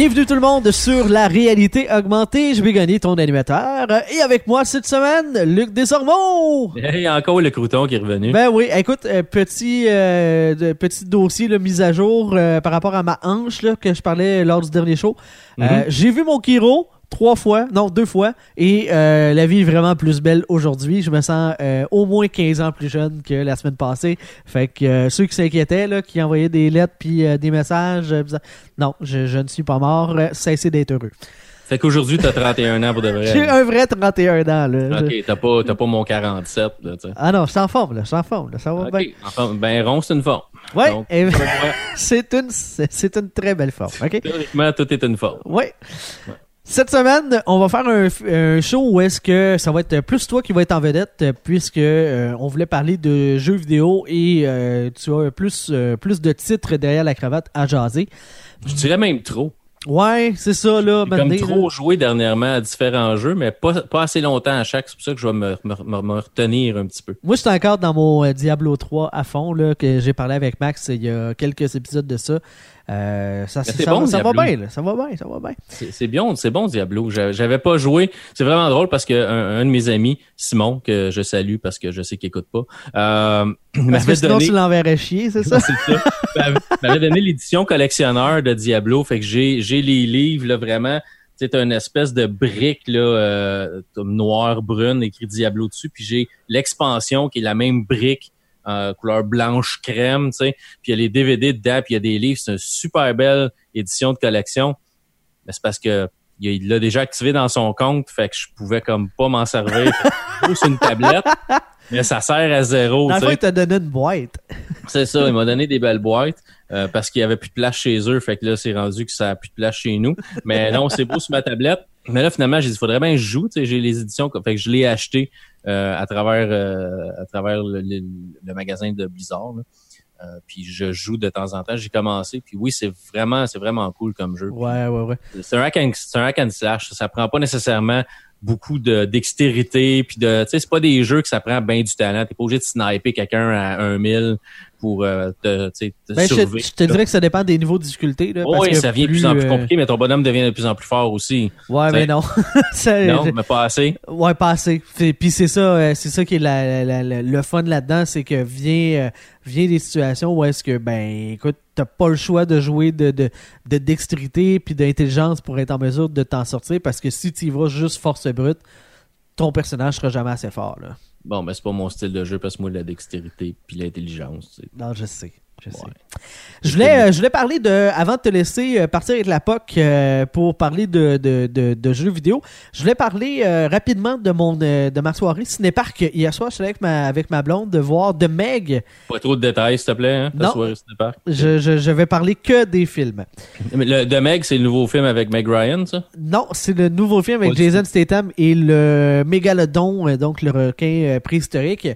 Bienvenue tout le monde sur la réalité augmentée. Je vais gagner ton animateur. Et avec moi cette semaine, Luc Desormeaux. Hey, encore le crouton qui est revenu. Ben oui, écoute, euh, petit, euh, petit dossier là, mise à jour euh, par rapport à ma hanche là, que je parlais lors du dernier show. Euh, Mhm. J'ai vu mon Kiro trois fois, non deux fois, et euh, la vie est vraiment plus belle aujourd'hui. Je me sens euh, au moins 15 ans plus jeune que la semaine passée. Fait que euh, ceux qui s'inquiétaient, là, qui envoyaient des lettres puis des messages, non, je, je ne suis pas mort. Cessez d'être heureux. Fait qu'aujourd'hui, t'as 31 ans pour de J'ai vrai. un vrai 31 ans. Là. Ok, t'as pas, t'as pas mon 47, là. Ah non, je suis en forme, là, je suis en forme, là, ça va Ok, bien. ben rond, c'est une forme. Ouais, c'est une, c'est c'est une très belle forme. OK? théoriquement, tout est une forme. Ouais. Cette semaine, on va faire un, un show où est-ce que ça va être plus toi qui va être en vedette, puisque euh, on voulait parler de jeux vidéo et euh, tu as plus, euh, plus de titres derrière la cravate à jaser. Je dirais même trop. Ouais, c'est ça, là. J'ai comme trop là. joué dernièrement à différents jeux, mais pas, pas assez longtemps à chaque. C'est pour ça que je vais me, me, me- retenir un petit peu. Moi, je suis encore dans mon Diablo 3 à fond, là, que j'ai parlé avec Max il y a quelques épisodes de ça. Euh, ça, c'est bon, ça va bien, là. Ça va bien, ça va bien. C'est bien, c'est bon Diablo. J'a- J'avais pas joué. C'est vraiment drôle parce que un, un de mes amis, Simon, que je salue parce que je sais qu'il écoute pas, euh, m'avait que sinon, donné. tu l'enverrais chier, c'est ça? C'est ça. M'avait- donné l'édition collectionneur de Diablo. Fait que j'ai j'ai les livres là vraiment. C'est une espèce de brique là euh, noire brune écrit Diablo dessus. Puis j'ai l'expansion qui est la même brique euh, couleur blanche crème. Tu sais. Puis il y a les DVD dedans. Puis il y a des livres. C'est une super belle édition de collection. Mais c'est parce que il l'a déjà activé dans son compte, fait que je pouvais comme pas m'en servir. Sur une tablette, mais ça sert à zéro. Dans le fond, il t'a donné une boîte. C'est ça, il m'a donné des belles boîtes euh, parce qu'il y avait plus de place chez eux, fait que là c'est rendu que ça a plus de place chez nous. Mais non, c'est beau sur ma tablette. Mais là finalement, j'ai dit faudrait bien que je joue, tu sais, j'ai les éditions, fait que je l'ai acheté euh, à travers euh, à travers le, le- le magasin de Blizzard. là. Euh, puis je joue de temps en temps, j'ai commencé, puis oui, c'est vraiment c'est vraiment cool comme jeu. Ouais, ouais, ouais. C'est un hack and, c'est un hack and slash, ça prend pas nécessairement beaucoup de dextérité puis de tu sais c'est pas des jeux que ça prend bien du talent t'es pas obligé de sniper quelqu'un à 1000 pour euh, te, te Ben, je, survivre. je te dirais que ça dépend des niveaux de difficulté. Là, parce oui, que ça devient de plus en plus euh, compliqué, mais ton bonhomme devient de plus en plus fort aussi. Ouais, mais T'sais. non. Ça- Non, je- mais pas assez. Ouais, pas assez. Puis c'est ça, euh, c'est ça qui est la, la- la- le fun là-dedans, c'est que vient, vient des situations où est-ce que, ben, écoute, t'as pas le choix de jouer de, de, de dextérité puis d'intelligence pour être en mesure de t'en sortir, parce que si tu y vas juste force brute, ton personnage sera jamais assez fort, là. Bon, mais c'est pas mon style de jeu parce que moi, la dextérité puis l'intelligence. Non, je sais. Je sais. Ouais. Je voulais, euh, je voulais parler de, avant de te laisser euh, partir avec la POC euh, pour parler de, de, de, de jeux vidéo, je voulais parler euh, rapidement de mon de ma soirée Cinépark. Hier soir, je suis allé avec ma, avec ma blonde de voir The Meg. Pas trop de détails, s'il te plaît, hein, ta Non. soirée ciné park. Je, je, je vais parler que des films. Mais Le, de Meg, c'est le nouveau film avec Meg Ryan, ça? Non, c'est le nouveau film avec Jason Statham et le mégalodon, donc le requin préhistorique.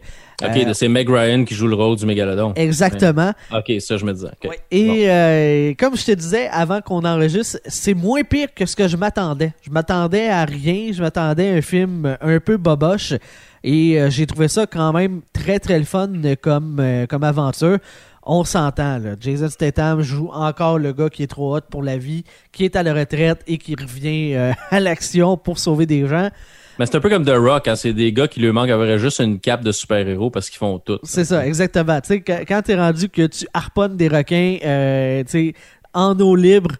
Ok, Euh, c'est Meg Ryan qui joue le rôle du mégalodon. Exactement. Ok, ça, je me disais. Ouais. Et euh, comme je te disais avant qu'on enregistre, c'est moins pire que ce que je m'attendais. Je m'attendais à rien, je m'attendais à un film un peu boboche et euh, j'ai trouvé ça quand même très très le fun comme, euh, comme aventure. On s'entend, là. Jason Statham joue encore le gars qui est trop hot pour la vie, qui est à la retraite et qui revient euh, à l'action pour sauver des gens. Mais c'est un peu comme The Rock, hein, c'est des gars qui lui manquent avoir juste une cape de super-héros parce qu'ils font tout. C'est ça, exactement. Tu sais, quand, t'es rendu que tu harponnes des requins, euh, tu en eau libre,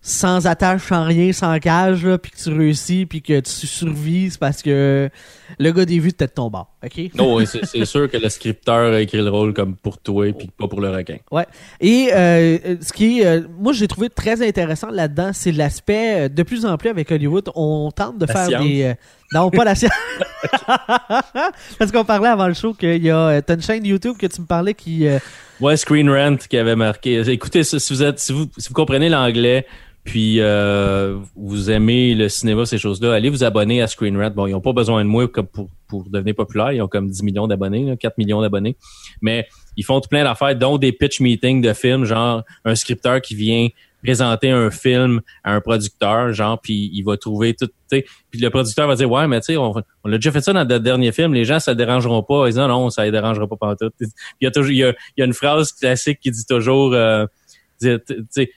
sans attache, sans rien, sans cage, puis que tu réussis, puis que tu survis, c'est parce que le gars des vues de ton bord, ok? Non, c'est sûr que le scripteur a écrit le rôle comme pour toi puis pas pour le requin. Ouais. Et euh, ce qui est, euh, moi, j'ai trouvé très intéressant là-dedans, c'est l'aspect euh, de plus en plus avec Hollywood, on tente de La faire science. des. euh, non, pas la science. Parce qu'on parlait avant le show qu'il y a. euh, T'as une chaîne YouTube que tu me parlais qui. euh, Ouais, Screen Rant qui avait marqué. Écoutez, si vous êtes, si vous, si vous comprenez l'anglais, puis euh, vous aimez le cinéma, ces choses-là, allez vous abonner à Screen Rant. Bon, ils n'ont pas besoin de moi pour, pour devenir populaire. Ils ont comme 10 millions d'abonnés, 4 millions d'abonnés. Mais ils font tout plein d'affaires, dont des pitch meetings de films, genre un scripteur qui vient présenter un film à un producteur, genre, puis il va trouver tout, puis le producteur va dire, ouais, mais tu sais, on, on a déjà fait ça dans le dernier film, les gens, ça dérangeront pas. Ils disent, non, non, ça les dérangera pas pendant tout. Il y a toujours, il y a, y a une phrase classique qui dit toujours, euh,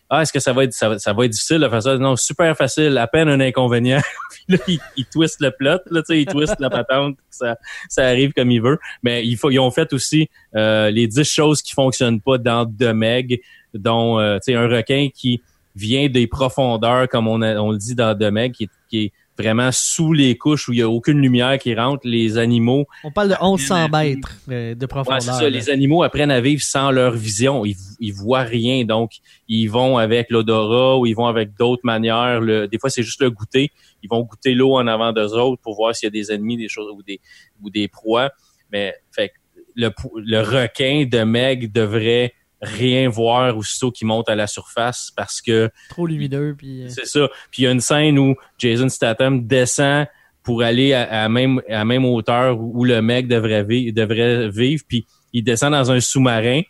ah est-ce que ça va être ça, va être difficile de faire ça? Non super facile à peine un inconvénient. Là il, twist le plot là il twist la patente ça ça arrive comme il veut. Mais il faut ils ont fait aussi euh, les 10 choses qui fonctionnent pas dans The Meg dont euh, un requin qui vient des profondeurs comme on on le dit dans The Meg qui qui est vraiment sous les couches où il y a aucune lumière qui rentre, les animaux. On parle de 1100 mètres de profondeur. c'est ça. Les animaux apprennent à vivre sans leur vision. Ils, ils voient rien, donc ils vont avec l'odorat ou ils vont avec d'autres manières. Le, des fois, c'est juste le goûter. Ils vont goûter l'eau en avant d'eux autres pour voir s'il y a des ennemis, des choses ou des ou des proies. Mais fait le, le requin de Meg devrait rien voir aussitôt qu'il monte à la surface parce que trop lumineux puis euh, c'est ça. Puis il y a une scène où Jason Statham descend pour aller à, même à même hauteur où, le mec devrait vivre devrait vivre puis il descend dans un sous-marin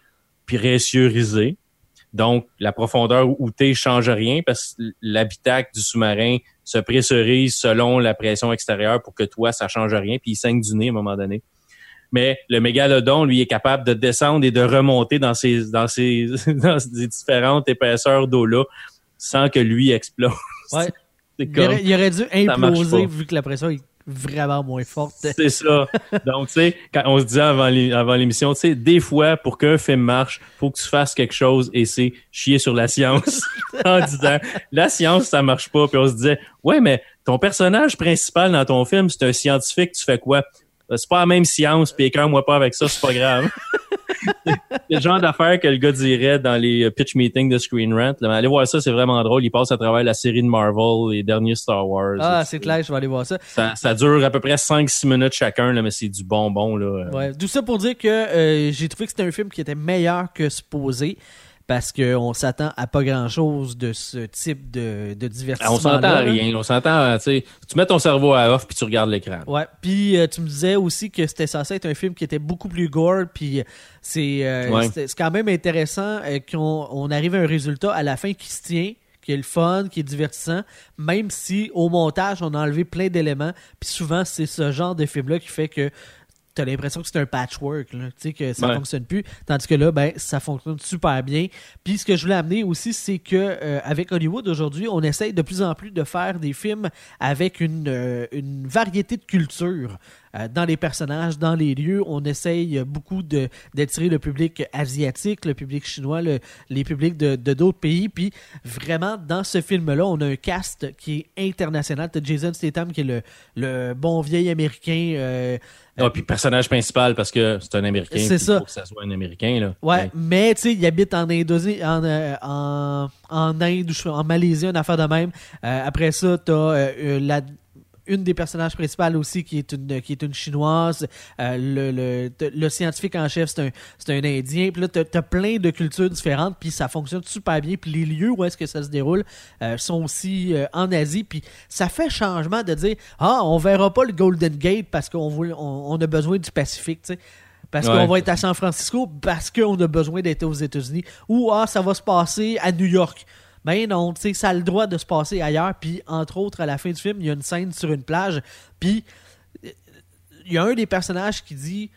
pressurisé donc la profondeur où t'es change rien parce que l'habitacle du sous-marin se pressurise selon la pression extérieure pour que toi ça change rien puis il saigne du nez à un moment donné mais le mégalodon, lui, est capable de descendre et de remonter dans ces dans ces dans ces différentes épaisseurs d'eau-là sans que lui explose. Ouais. il, aurait, dû imploser vu que la pression est vraiment moins forte. C'est ça. Donc, tu sais, quand on se dit avant l'émission, tu sais, des fois, pour qu'un film marche, faut que tu fasses quelque chose et c'est chier sur la science en disant, la science, ça marche pas. Puis on se disait, ouais, mais ton personnage principal dans ton film, c'est un scientifique, tu fais quoi? Euh, c'est pas la même science, puis écœure-moi pas avec ça, c'est pas grave. c'est le genre d'affaires que le gars dirait dans les euh, pitch meetings de Screen Rant. allez voir ça, c'est vraiment drôle. Il passe à travers la série de Marvel, les derniers Star Wars. Ah, c'est clair, je vais aller voir ça. Ça, dure à peu près 5-6 minutes chacun, là, mais c'est du bonbon. Là. Ouais, tout ça pour dire que euh, j'ai trouvé que c'était un film qui était meilleur que supposé parce qu'on s'attend à pas grand-chose de ce type de, de divertissement. On s'entend à rien. On s'entend, tu sais, tu mets ton cerveau à off puis tu regardes l'écran. Ouais. Puis euh, tu me disais aussi que c'était censé être un film qui était beaucoup plus gore. Puis c'est euh, c'est quand même intéressant euh, qu'on on arrive à un résultat à la fin qui se tient qui est le fun, qui est divertissant, même si au montage on a enlevé plein d'éléments. Puis souvent c'est ce genre de film là qui fait que t'as l'impression que c'est un patchwork, tu sais, que ça fonctionne plus. Tandis que là, ben, ça fonctionne super bien. Puis ce que je voulais amener aussi, c'est que euh, avec Hollywood aujourd'hui, on essaye de plus en plus de faire des films avec une, euh, une variété de cultures. Euh, dans les personnages, dans les lieux. On essaye beaucoup d'attirer le public asiatique, le public chinois, les publics de d'autres pays. Puis vraiment, dans ce film-là, on a un cast qui est international. T'as Jason Statham qui est le, le bon vieil américain. Euh, ah, puis personnage principal parce que c'est un Américain. C'est ça. faut que ça soit un Américain. Là. Ouais, mais tu sais, il habite en Indonésie, en, euh, en, en, Inde, en Malaisie, une affaire de même. après ça, t'as euh, la une des personnages principales aussi qui est une, qui est une chinoise. Euh, le, le, le, scientifique en chef, c'est un, c'est un Indien. Puis là, t'as, as plein de cultures différentes, puis ça fonctionne super bien. Puis les lieux où est-ce que ça se déroule euh, sont aussi euh, en Asie. Puis ça fait changement de dire Ah, on verra pas le Golden Gate parce qu'on on, on a besoin du Pacifique, tu sais parce qu'on va être à San Francisco, parce qu'on a besoin d'être aux États-Unis, ou ah, ça va se passer à New York. Ben non, tu sais, ça a le droit de se passer ailleurs. Puis, entre autres, à la fin du film, il y a une scène sur une plage. Puis, il y a un des personnages qui dit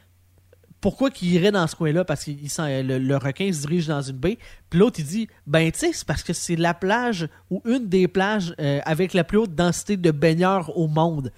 pourquoi qu'il irait dans ce coin-là parce que le, le, requin se dirige dans une baie. Puis l'autre, il dit ben, tu sais, c'est parce que c'est la plage ou une des plages euh, avec la plus haute densité de baigneurs au monde.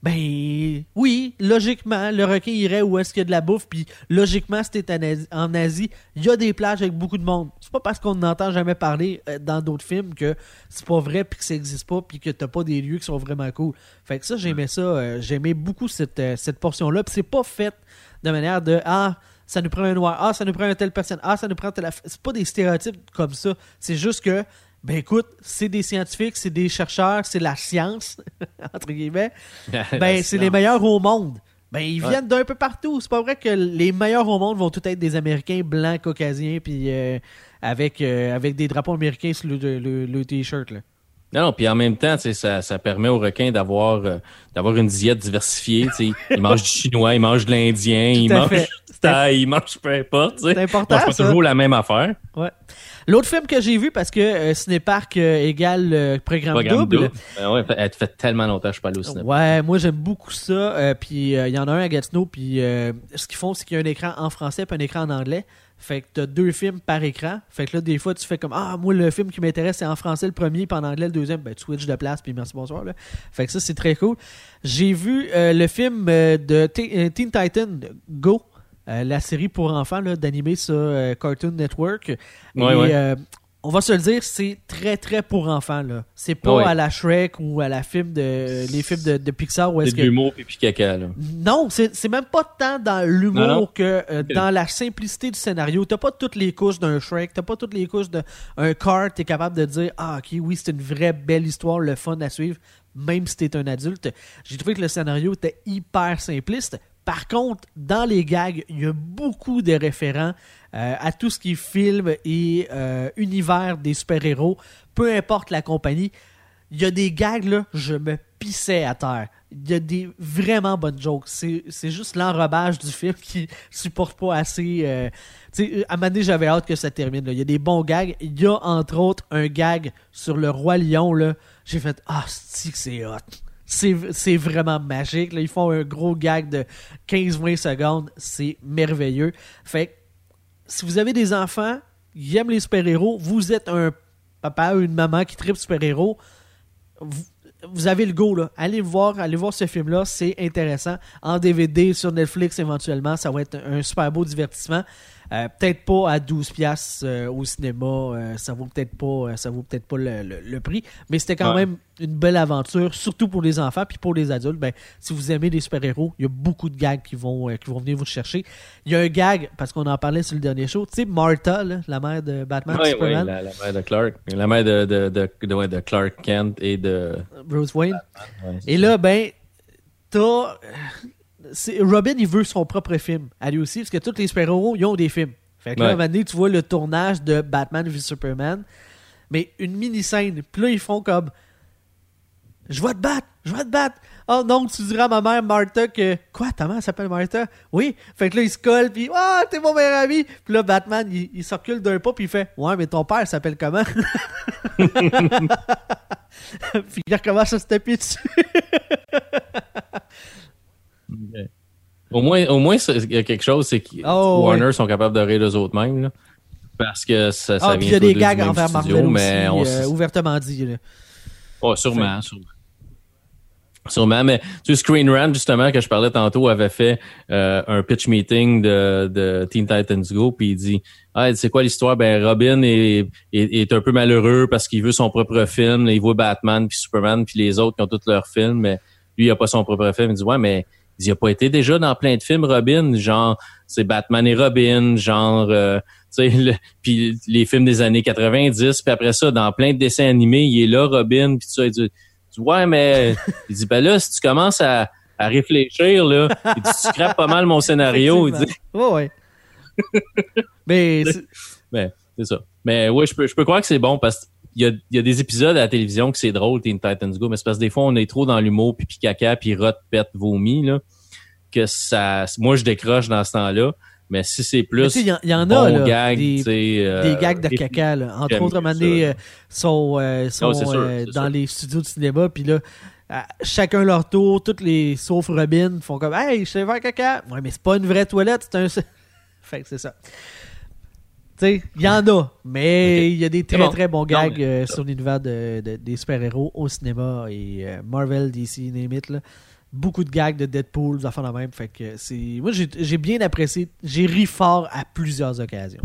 Ben oui, logiquement, le requin irait où est-ce qu'il y a de la bouffe, puis logiquement, si t'es en Asie, il y a des plages avec beaucoup de monde. C'est pas parce qu'on n'entend jamais parler euh, dans d'autres films que c'est pas vrai, puis que ça existe pas, puis que t'as pas des lieux qui sont vraiment cool. Fait que ça, j'aimais ça, euh, j'aimais beaucoup cette, euh, cette portion-là, puis c'est pas fait de manière de ah ça nous prend un noir, ah ça nous prend un telle personne, ah ça nous prend telle. C'est pas des stéréotypes comme ça. C'est juste que ben écoute, c'est des scientifiques, c'est des chercheurs, c'est la science, entre guillemets. ben c'est les meilleurs au monde. Ben, ils Ouais. viennent d'un peu partout. C'est pas vrai que les meilleurs au monde vont tout être des Américains blancs, caucasiens, puis euh, avec, euh, avec des drapeaux américains sur le, le- le t-shirt. là. Non, non, puis en même temps, ça, ça permet aux requins d'avoir euh, d'avoir une diète diversifiée. Ils mangent du chinois, ils mangent de l'indien, ils mangent du thaï, ils mangent peu importe. C'est Ils important, mangent ça. toujours la même affaire. Ouais. L'autre film que j'ai vu, parce que euh, Cinépark euh, égale euh, programme, Programme double. double. Ben ouais, elle fait tellement longtemps que je suis pas allé au cinéma. Ouais, moi j'aime beaucoup ça. euh, puis il y en a un à Gatineau. Puis ce qu'ils font, c'est qu'il y a un écran en français puis un écran en anglais. Fait que t'as deux films par écran. Fait que là, des fois, tu fais comme Ah, moi, le film qui m'intéresse, c'est en français le premier, puis en anglais le deuxième. Ben, tu switches de place, puis merci, bonsoir. Là. Fait que ça, c'est très cool. J'ai vu le film de Teen Titan Go, euh, la série pour enfants là, d'animer sur euh, Cartoon Network. Ouais, Et, ouais. euh, on va se le dire, c'est très très pour enfants. là. C'est pas Ouais. à la Shrek ou à la film de les films de, de Pixar où est-ce que l'humour pipi caca, là. non, c'est même pas tant dans l'humour que dans la simplicité du scénario. T'as pas toutes les couches d'un Shrek, t'as pas toutes les couches d'un Cart, t'es capable de dire Ah, ok, oui, c'est une vraie belle histoire, le fun à suivre, même si t'es un adulte. J'ai trouvé que le scénario était hyper simpliste. Par contre, dans les gags, il y a beaucoup de référents euh, à tout ce qui est film et euh, univers des super-héros, peu importe la compagnie. Il y a des gags, là, je me pissais à terre. Il y a des vraiment bonnes jokes. C'est juste l'enrobage du film qui supporte pas assez. euh, tu sais, à j'avais hâte que ça termine. Il y a des bons gags. Il y a, entre autres, un gag sur le Roi Lion. J'ai fait Ah, c'est hot? C'est vraiment magique. Ils font un gros gag de 15-20 secondes. C'est merveilleux. Fait si vous avez des enfants, qui aiment les super-héros, vous êtes un papa ou une maman qui tripe super-héros, vous, vous avez le go là. Allez voir, allez voir ce film-là, c'est intéressant. En DVD sur Netflix éventuellement, ça va être un super beau divertissement. Euh, peut-être pas à 12 pièces au cinéma, euh, ça vaut peut-être pas, euh, ça vaut peut-être pas le, le- le prix, mais c'était quand Ouais. même une belle aventure, surtout pour les enfants puis pour les adultes. Ben, si vous aimez les super-héros, il y a beaucoup de gags qui vont, euh, qui vont venir vous chercher. Il y a un gag parce qu'on en parlait sur le dernier show, tu sais Martha, là, la mère de Batman, oui, Superman, la, la mère de Clark. La mère de, de, de, de, ouais, de Clark Kent et de. Bruce Wayne. ouais, Et là, ben, t'as. Robin, il veut son propre film, à lui aussi, parce que tous les super-héros, ils ont des films. Fait que là, Ouais. à un moment donné, tu vois le tournage de Batman v Superman, mais une mini-scène. Puis là, ils font comme. Je vais te battre, je vais te battre. Oh non, tu diras à ma mère Martha que. Quoi, ta mère s'appelle Martha? Oui. Fait que là, il se colle, puis. Ah, t'es mon meilleur ami. Puis là, Batman, il, il s'occupe d'un pas, puis il fait. Ouais, mais ton père s'appelle comment? puis il recommence à se taper dessus. Au moins, au moins, il y a quelque chose, c'est que Oh, Warner sont capables de rire d'eux autres mêmes, là. Parce que ça, ça Ah, puis il vient y a des gags envers studio, Marvel mais aussi, euh, ouvertement dit. là. Ouais, sûrement, sûrement. Sûrement, mais tu sais, Screen Rant, justement, que je parlais tantôt, avait fait euh, un pitch meeting de, de Teen Titans Go, puis il dit Ah, c'est quoi l'histoire? Ben Robin est, est, est un peu malheureux parce qu'il veut son propre film. Il voit Batman puis Superman puis les autres qui ont tous leurs films, mais lui, il a pas son propre film. Il dit Ouais, mais il a pas été déjà dans plein de films, Robin, genre c'est Batman et Robin, genre euh, tu sais, le- puis les films des années 90, puis après ça, dans plein de dessins animés, il est là, Robin, puis il dit, ouais, mais il dit, ben là, si tu commences à, à réfléchir, là, il dit, tu scrapes pas mal mon scénario, il dit, Ouais, ouais. Mais c'est- ben, c'est ça. Mais ouais, je peux, je peux croire que c'est bon parce qu'il y a, il y a des épisodes à la télévision que c'est drôle, Teen Titans Go, mais c'est parce que des fois, on est trop dans l'humour, puis caca, puis rot, pète, vomi, là, que ça, moi, je décroche dans ce temps-là. Mais si c'est plus il y en- y, a là, gag, des, euh, des gags de caca. Là. Entre autres, ça. euh, sont, euh, sont Ah, sûr, euh, c'est dans sûr. les studios de cinéma, puis là, chacun leur tour, toutes les sauf Robin font comme Hey, je sais faire caca. Ouais, mais c'est pas une vraie toilette, c'est un. fait que c'est ça. Tu sais, il y en a, mais il y a des très bon. très bons Non, gags mais euh, sur l'univers de, de- des super-héros au cinéma et euh, Marvel, DC, name it, là. Beaucoup de gags de Deadpool, des affaires de même. Fait que c'est. Moi, j'ai bien apprécié. J'ai ri fort à plusieurs occasions.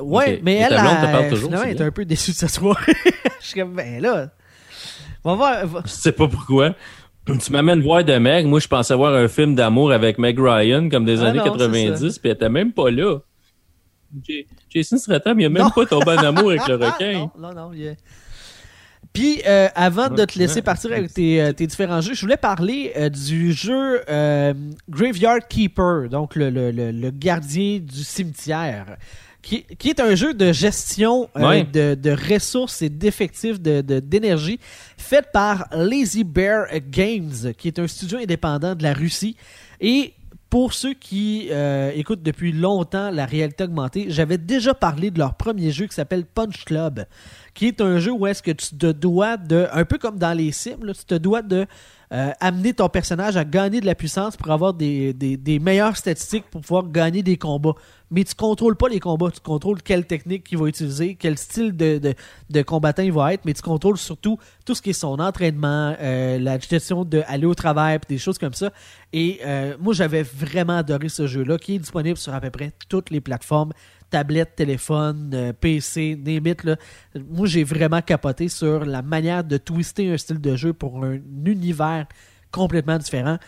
Ouais, mais Et elle, blonde elle, parle toujours, finalement, c'est elle est un peu déçue de cette soirée. Je suis comme, ben là. On va voir. Je sais pas pourquoi. Tu m'amènes voir de Meg. Moi, je pensais voir un film d'amour avec Meg Ryan, comme des Ah années non, c'est 90, puis elle était même pas là. J- Jason Statham, il a même Non. pas tombé en amour avec le requin. non, non, non. il Puis, euh, avant de te laisser partir avec tes, euh, tes différents jeux, je voulais parler euh, du jeu euh, Graveyard Keeper, donc le, le- le- le gardien du cimetière, qui, qui est un jeu de gestion euh, Ouais. de, de ressources et d'effectifs de- de- d'énergie fait par Lazy Bear Games, qui est un studio indépendant de la Russie. Et pour ceux qui euh, écoutent depuis longtemps la réalité augmentée, j'avais déjà parlé de leur premier jeu qui s'appelle Punch Club, qui est un jeu où est-ce que tu te dois de, un peu comme dans les Sims, là, tu te dois de euh, amener ton personnage à gagner de la puissance pour avoir des, des- meilleures statistiques pour pouvoir gagner des combats. Mais tu contrôles pas les combats, tu contrôles quelle technique il va utiliser, quel style de, de, combattant il va être, mais tu contrôles surtout tout ce qui est son entraînement, euh, la gestion de aller au travail, des choses comme ça. Et euh, moi, j'avais vraiment adoré ce jeu-là, qui est disponible sur à peu près toutes les plateformes tablette, téléphone, euh, PC, it, là. Moi, j'ai vraiment capoté sur la manière de twister un style de jeu pour un univers complètement différent.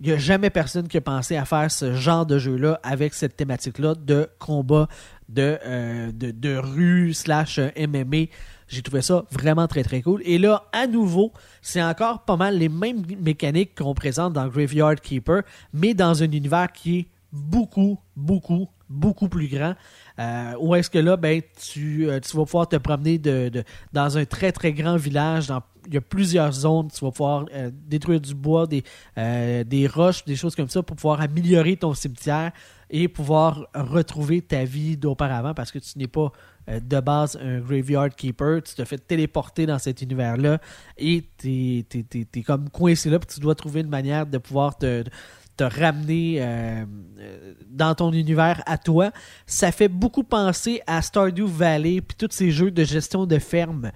Il n'y a jamais personne qui a pensé à faire ce genre de jeu-là avec cette thématique-là de combat, de, euh, de, de rue slash euh, MMA. J'ai trouvé ça vraiment très très cool. Et là, à nouveau, c'est encore pas mal les mêmes mécaniques qu'on présente dans Graveyard Keeper, mais dans un univers qui est beaucoup, beaucoup, beaucoup plus grand. Euh, où est-ce que là, ben, tu, euh, tu vas pouvoir te promener de, dans un très très grand village. Dans, il y a plusieurs zones. Tu vas pouvoir euh, détruire du bois, des, euh, des roches, des choses comme ça pour pouvoir améliorer ton cimetière et pouvoir retrouver ta vie d'auparavant parce que tu n'es pas de base un graveyard keeper. Tu te fais téléporter dans cet univers-là et tu es, comme coincé là puis tu dois trouver une manière de pouvoir te te ramener euh, euh, dans ton univers à toi. Ça fait beaucoup penser à Stardew Valley puis tous ces jeux de gestion de ferme.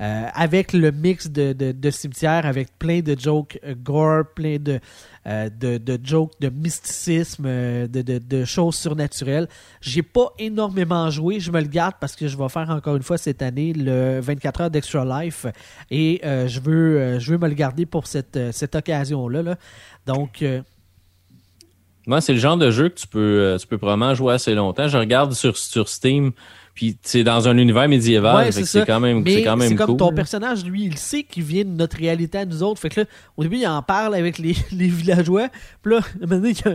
euh, avec le mix de, de, cimetières, avec plein de jokes gore, plein de, de, jokes de mysticisme, de, choses surnaturelles. J'ai pas énormément joué, je me le garde parce que je vais faire encore une fois cette année le 24 heures d'Extra Life et je, veux, je veux me le garder pour cette, occasion-là. là. Donc, Moi, c'est le genre de jeu que tu peux, euh, tu peux probablement jouer assez longtemps. Je regarde sur, sur Steam, puis c'est dans un univers médiéval. Ouais, c'est quand même, Mais c'est quand même c'est comme ton personnage, lui, il sait qu'il vient de notre réalité à nous autres. Fait que là, au début, il en parle avec les, les villageois. Puis là, à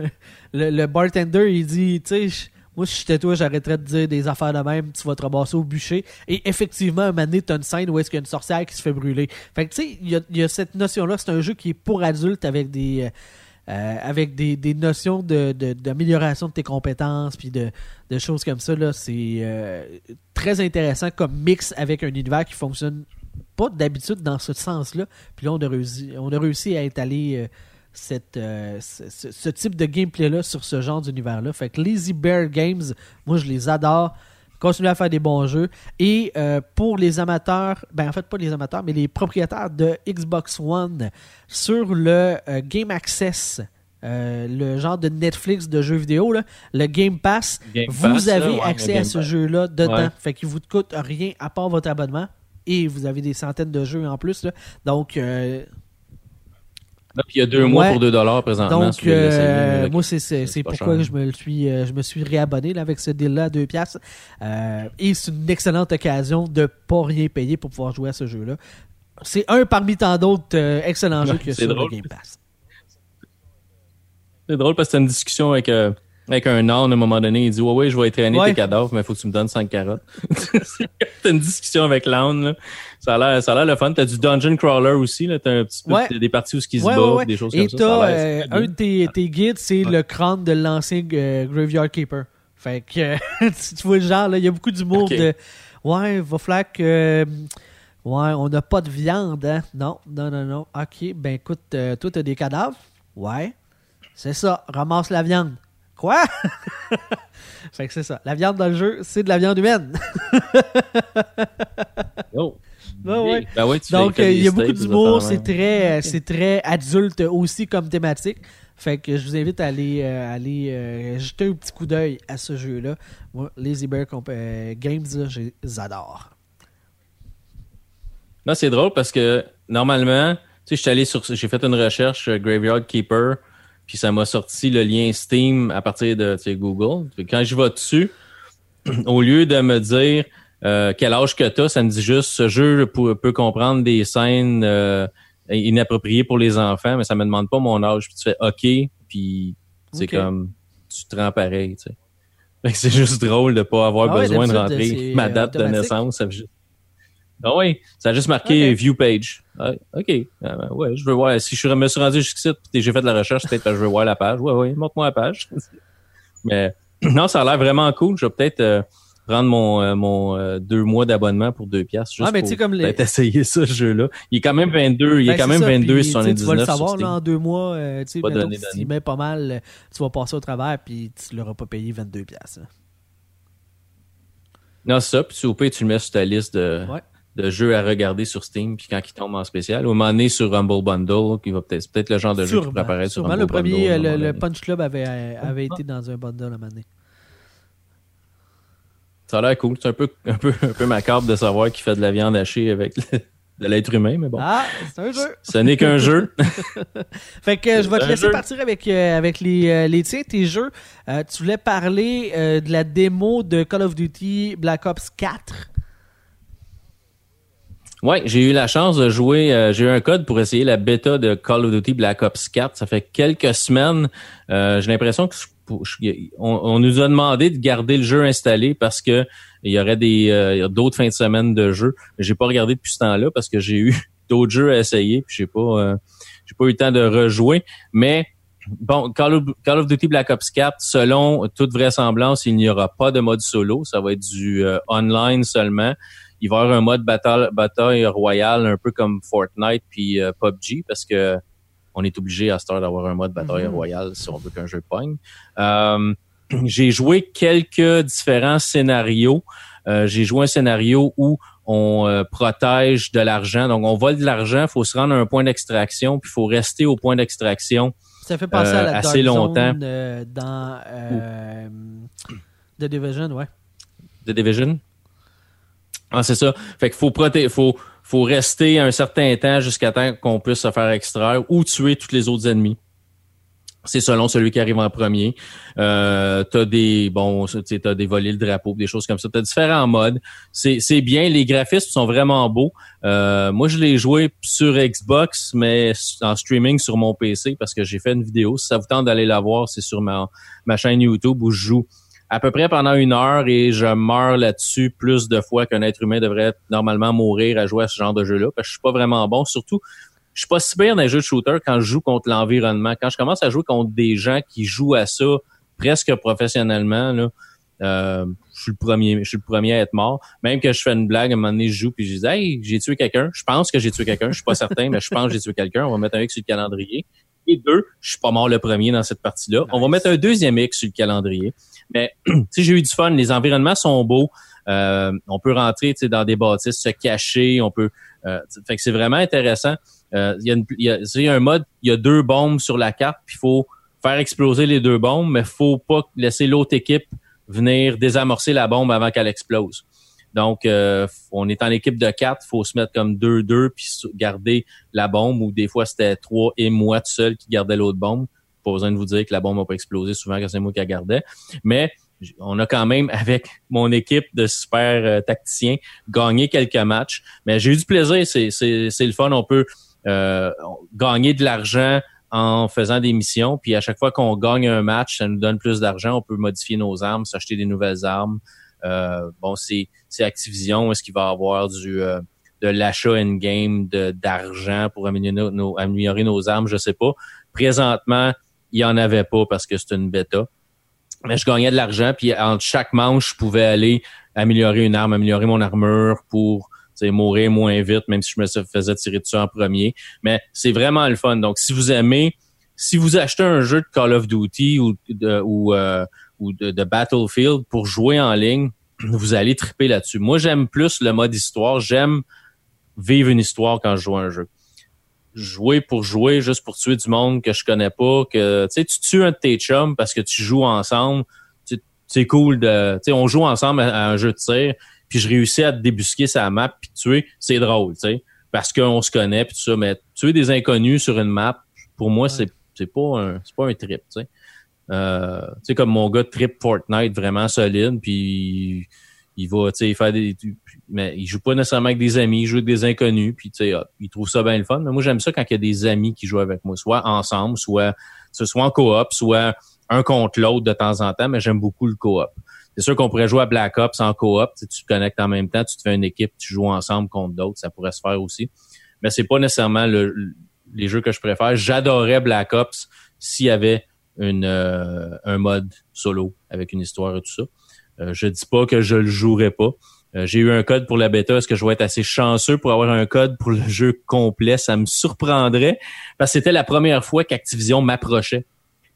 le, le bartender, il dit, tu sais, moi, si j'étais toi, j'arrêterais de dire des affaires de même, tu vas te ramasser au bûcher. Et effectivement, un moment donné, t'as une scène où est-ce qu'il y a une sorcière qui se fait brûler. Fait que, tu sais, il y a, il y a cette notion-là. C'est un jeu qui est pour adultes avec des... euh, euh, avec des, notions de- de- d'amélioration de, tes compétences puis de, de choses comme ça. C'est euh, très intéressant comme mix avec un univers qui fonctionne pas d'habitude dans ce sens-là. Puis là, on a réussi, on a réussi à étaler euh, cette, ce, ce- ce type de gameplay-là sur ce genre d'univers-là. Fait que Lazy Bear Games, moi, je les adore. Continuez à faire des bons jeux. Et euh, pour les amateurs, ben en fait pas les amateurs, mais les propriétaires de Xbox One sur le euh, Game Access, euh, le genre de Netflix de jeux vidéo, là, le Game Pass, Game vous Pass, avez ouais, accès à ce jeu-là dedans. Ouais. Fait qu'il vous coûte rien à part votre abonnement. Et vous avez des centaines de jeux en plus. là. Donc, euh, Là, puis il y a deux mois Ouais. pour 2 dollars présentement. donc euh, moi, c'est c'est- c'est pourquoi cher. je me, le suis, euh, je me suis réabonné là, avec ce deal-là à 2 piastres. Euh, et c'est une excellente occasion de pas rien payer pour pouvoir jouer à ce jeu-là. C'est un parmi tant d'autres euh, excellents jeux Ouais, c'est sur drôle. le Game Pass. C'est drôle parce que t'as une discussion avec, avec un âne à un moment donné. Il dit Ouais, ouais, je vais entraîner Ouais. tes cadavres, mais il faut que tu me donnes 5 carottes. t'as une discussion avec l'âne. Ça a l'air ça a l'air le fun. T'as du dungeon crawler aussi. Là. T'as un petit peu Ouais. des parties où il se Ouais, bat, ouais, ouais. des choses Et comme ça. L'air euh, un de tes, tes guides, c'est le crâne de l'ancien euh, Graveyard Keeper. Fait que euh, tu vois le genre, là, il y a beaucoup d'humour Ok. de Ouais, va falloir que. euh, ouais, on n'a pas de viande, hein? Non, non, non, non. Ok, ben écoute, euh, toi, t'as des cadavres? Ouais. C'est ça, ramasse la viande. Quoi? fait que c'est ça. La viande dans le jeu, c'est de la viande humaine. Oh. Ouais. Ben ouais, Donc, euh, il y a beaucoup d'humour, c'est très, euh, c'est très adulte aussi comme thématique. Fait que je vous invite à aller, euh, aller euh, jeter un petit coup d'œil à ce jeu-là. Moi, Lazy Bear Games, là, je les adore. Non, c'est drôle parce que normalement, tu sais, je allé sur, j'ai fait une recherche Graveyard Keeper, puis ça m'a sorti le lien Steam à partir de tu sais, Google. Quand je vais dessus, au lieu de me dire euh, quel âge que t'as, ça me dit juste ce jeu peut, peut comprendre des scènes euh, inappropriées pour les enfants, mais ça me demande pas mon âge. Puis tu fais OK, puis c'est comme tu te rends pareil, tu sais. C'est juste drôle de pas avoir Ah ouais, besoin de rentrer ma date de naissance. Ça, fait juste- ah oui, ça a juste marqué view page. Ah, OK. Ah, ben, ouais, je veux voir. Si je me suis rendu jusqu'ici et j'ai fait de la recherche, peut-être que je veux voir la page. Ouais, ouais, montre-moi la page. Mais non, ça a l'air vraiment cool. Je vais peut-être euh, prendre mon, euh, mon euh, deux mois d'abonnement pour deux piastres. Juste Ah, mais tu pour comme les- peut-être essayer ça, ce jeu-là. Il est quand même 22, il est Ben, quand même ça, 22 puis, sur tu sais, Tu vas le 19 sur savoir là, en deux mois. euh, tu sais, tu mets pas mal, euh, tu vas passer au travers puis tu l'auras pas payé 22 pièces. Non, c'est ça. Puis pire, tu le mets sur ta liste de, Ouais. De jeux à regarder sur Steam. Puis quand il tombe en spécial, au moment donné sur Rumble Bundle, qui va peut-être, peut-être le genre de jeu qui pourrait apparaître sur Rumble le premier, Bundle. le. Punch Club avait, euh, avait été dans un bundle à un moment donné. Ça a l'air cool. C'est un peu, un peu, un peu macabre de savoir qu'il fait de la viande hachée avec le- de l'être humain, mais bon. Ah, c'est un jeu. Ce n'est qu'un jeu. Fait que je vais te laisser jeu. partir avec, euh, avec les, euh, les tiens, tes jeux. Euh, tu voulais parler de la démo de Call of Duty Black Ops 4. Ouais, j'ai eu la chance de jouer. euh, j'ai eu un code pour essayer la bêta de Call of Duty Black Ops 4. Ça fait quelques semaines. Euh, j'ai l'impression que je- on, on nous a demandé de garder le jeu installé parce que il y aurait des euh, d'autres fins de semaine de jeu. J'ai pas regardé depuis ce temps-là parce que j'ai eu d'autres jeux à essayer. Puis j'ai pas euh, j'ai pas eu le temps de rejouer. Mais bon, Call of, Call of Duty Black Ops 4, selon toute vraisemblance, il n'y aura pas de mode solo. Ça va être du euh, online seulement il va y avoir un mode bataille, bataille royale un peu comme Fortnite puis euh, PUBG parce que on est obligé à cette heure d'avoir un mode bataille Mhm. royale si on veut qu'un jeu pogne. Euh, j'ai joué quelques différents scénarios. Euh, j'ai joué un scénario où on euh, protège de l'argent. Donc, on vole de l'argent, il faut se rendre à un point d'extraction, puis il faut rester au point d'extraction. Ça fait penser Euh, à la assez Dark longtemps. Zone euh, dans euh, The Division, ouais. The Division? Ah, c'est ça. Fait qu'il faut proté faut, faut rester un certain temps jusqu'à temps qu'on puisse se faire extraire ou tuer tous les autres ennemis. C'est selon celui qui arrive en premier. Euh, t'as des bon, t'as des volets le drapeau, des choses comme ça. T'as différents modes. C'est, c'est bien. Les graphismes sont vraiment beaux. Euh, moi, je l'ai joué sur Xbox, mais en streaming sur mon PC parce que j'ai fait une vidéo. Si ça vous tente d'aller la voir, c'est sur ma, ma chaîne YouTube où je joue à peu près pendant une heure et je meurs là-dessus plus de fois qu'un être humain devrait normalement mourir à jouer à ce genre de jeu-là parce que je suis pas vraiment bon. Surtout, je suis pas si pire dans les jeux de shooter quand je joue contre l'environnement. Quand je commence à jouer contre des gens qui jouent à ça presque professionnellement, là, euh, je suis le premier, je suis le premier à être mort. Même que je fais une blague, à un moment donné, je joue puis je dis Hey, j'ai tué quelqu'un. Je pense que j'ai tué quelqu'un. Je suis pas certain, mais je pense que j'ai tué quelqu'un. On va mettre un X sur le calendrier. Et deux, je suis pas mort le premier dans cette partie-là. On va mettre un deuxième X sur le calendrier. Mais tu sais, j'ai eu du fun. Les environnements sont beaux. Euh, on peut rentrer tu sais, dans des bâtisses, se cacher. On peut. Euh, fait que c'est vraiment intéressant. Euh, Il y a, une- y a, y a un mode. Il y a deux bombes sur la carte. Puis il faut faire exploser les deux bombes, mais faut pas laisser l'autre équipe venir désamorcer la bombe avant qu'elle explose. Donc, euh, on est en équipe de quatre, faut se mettre comme deux deux puis s- garder la bombe. Ou des fois c'était trois et moi tout seul qui gardais l'autre bombe. Pas besoin de vous dire que la bombe n'a pas explosé souvent quand c'est moi qui la gardais. Mais on a quand même, avec mon équipe de super euh, tacticiens, gagné quelques matchs. Mais j'ai eu du plaisir, c'est le fun. On peut euh, gagner de l'argent en faisant des missions. Puis à chaque fois qu'on gagne un match, ça nous donne plus d'argent. On peut modifier nos armes, s'acheter des nouvelles armes. Euh, bon, c'est, Activision. Est-ce qu'il va avoir du euh, de l'achat in-game d'argent pour améliorer nos, améliorer nos armes? Je sais pas. Présentement, il y en avait pas parce que c'est une bêta. Mais je gagnais de l'argent, puis entre chaque manche, je pouvais aller améliorer une arme, améliorer mon armure pour mourir moins vite, même si je me faisais tirer dessus en premier. Mais c'est vraiment le fun. Donc, si vous aimez, si vous achetez un jeu de Call of Duty ou ou, euh, ou de, de Battlefield pour jouer en ligne, vous allez triper là-dessus. Moi, j'aime plus le mode histoire. J'aime vivre une histoire quand je joue à un jeu. Jouer pour jouer, juste pour tuer du monde que je connais pas, que tu sais, tu tues un de tes chums parce que tu joues ensemble. C'est cool de. Tu sais, on joue ensemble à, à un jeu de tir, puis je réussis à te débusquer sa map puis tuer, c'est drôle, tu sais. Parce qu'on se connaît puis tout ça, mais tuer des inconnus sur une map, pour moi, c'est c'est pas un c'est pas un trip, tu sais. Euh, tu sais, comme mon gars trip Fortnite vraiment solide, puis il va, tu sais, faire des, mais il joue pas nécessairement avec des amis, il joue avec des inconnus, puis tu sais, ah, il trouve ça bien le fun. Mais moi, j'aime ça quand il y a des amis qui jouent avec moi, soit ensemble, soit, soit en coop, soit un contre l'autre de temps en temps, mais j'aime beaucoup le coop. C'est sûr qu'on pourrait jouer à Black Ops en coop, tu te connectes en même temps, tu te fais une équipe, tu joues ensemble contre d'autres, ça pourrait se faire aussi. Mais c'est pas nécessairement le, les jeux que je préfère. J'adorais Black Ops s'il y avait une, euh, un mode solo avec une histoire et tout ça. Euh, je dis pas que je le jouerai pas. Euh, j'ai eu un code pour la bêta. Est-ce que je vais être assez chanceux pour avoir un code pour le jeu complet? Ça me surprendrait parce que c'était la première fois qu'Activision m'approchait.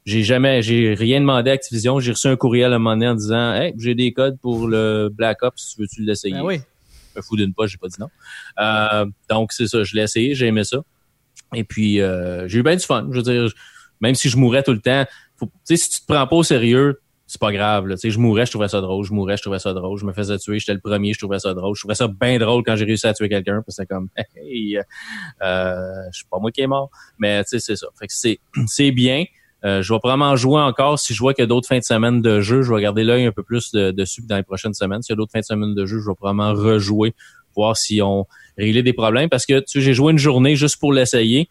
J'ai jamais, j'ai rien demandé à Activision. J'ai reçu un courriel à un moment donné en disant, hey, j'ai des codes pour le Black Ops. Veux-tu l'essayer? Ben oui. Un fou d'une poche, j'ai pas dit non. Euh, donc c'est ça, je l'ai essayé, j'ai aimé ça. Et puis euh, j'ai eu bien du fun. Je veux dire, même si je mourais tout le temps, si tu te prends pas au sérieux, c'est pas grave. Là. Je mourais, je trouvais ça drôle. Je mourais, je trouvais ça drôle. Je me faisais tuer, j'étais le premier, je trouvais ça drôle. Je trouvais ça bien drôle quand j'ai réussi à tuer quelqu'un. C'est comme hey, euh, je suis pas moi qui est mort. Mais c'est ça. Fait que c'est, bien. Euh, je vais probablement jouer encore. Si je vois qu'il y a d'autres fins de semaine de jeu, je vais garder l'œil un peu plus dessus dans les prochaines semaines. S'il y a d'autres fins de semaine de jeu, je vais probablement rejouer, voir si on réglé des problèmes. Parce que j'ai joué une journée juste pour l'essayer.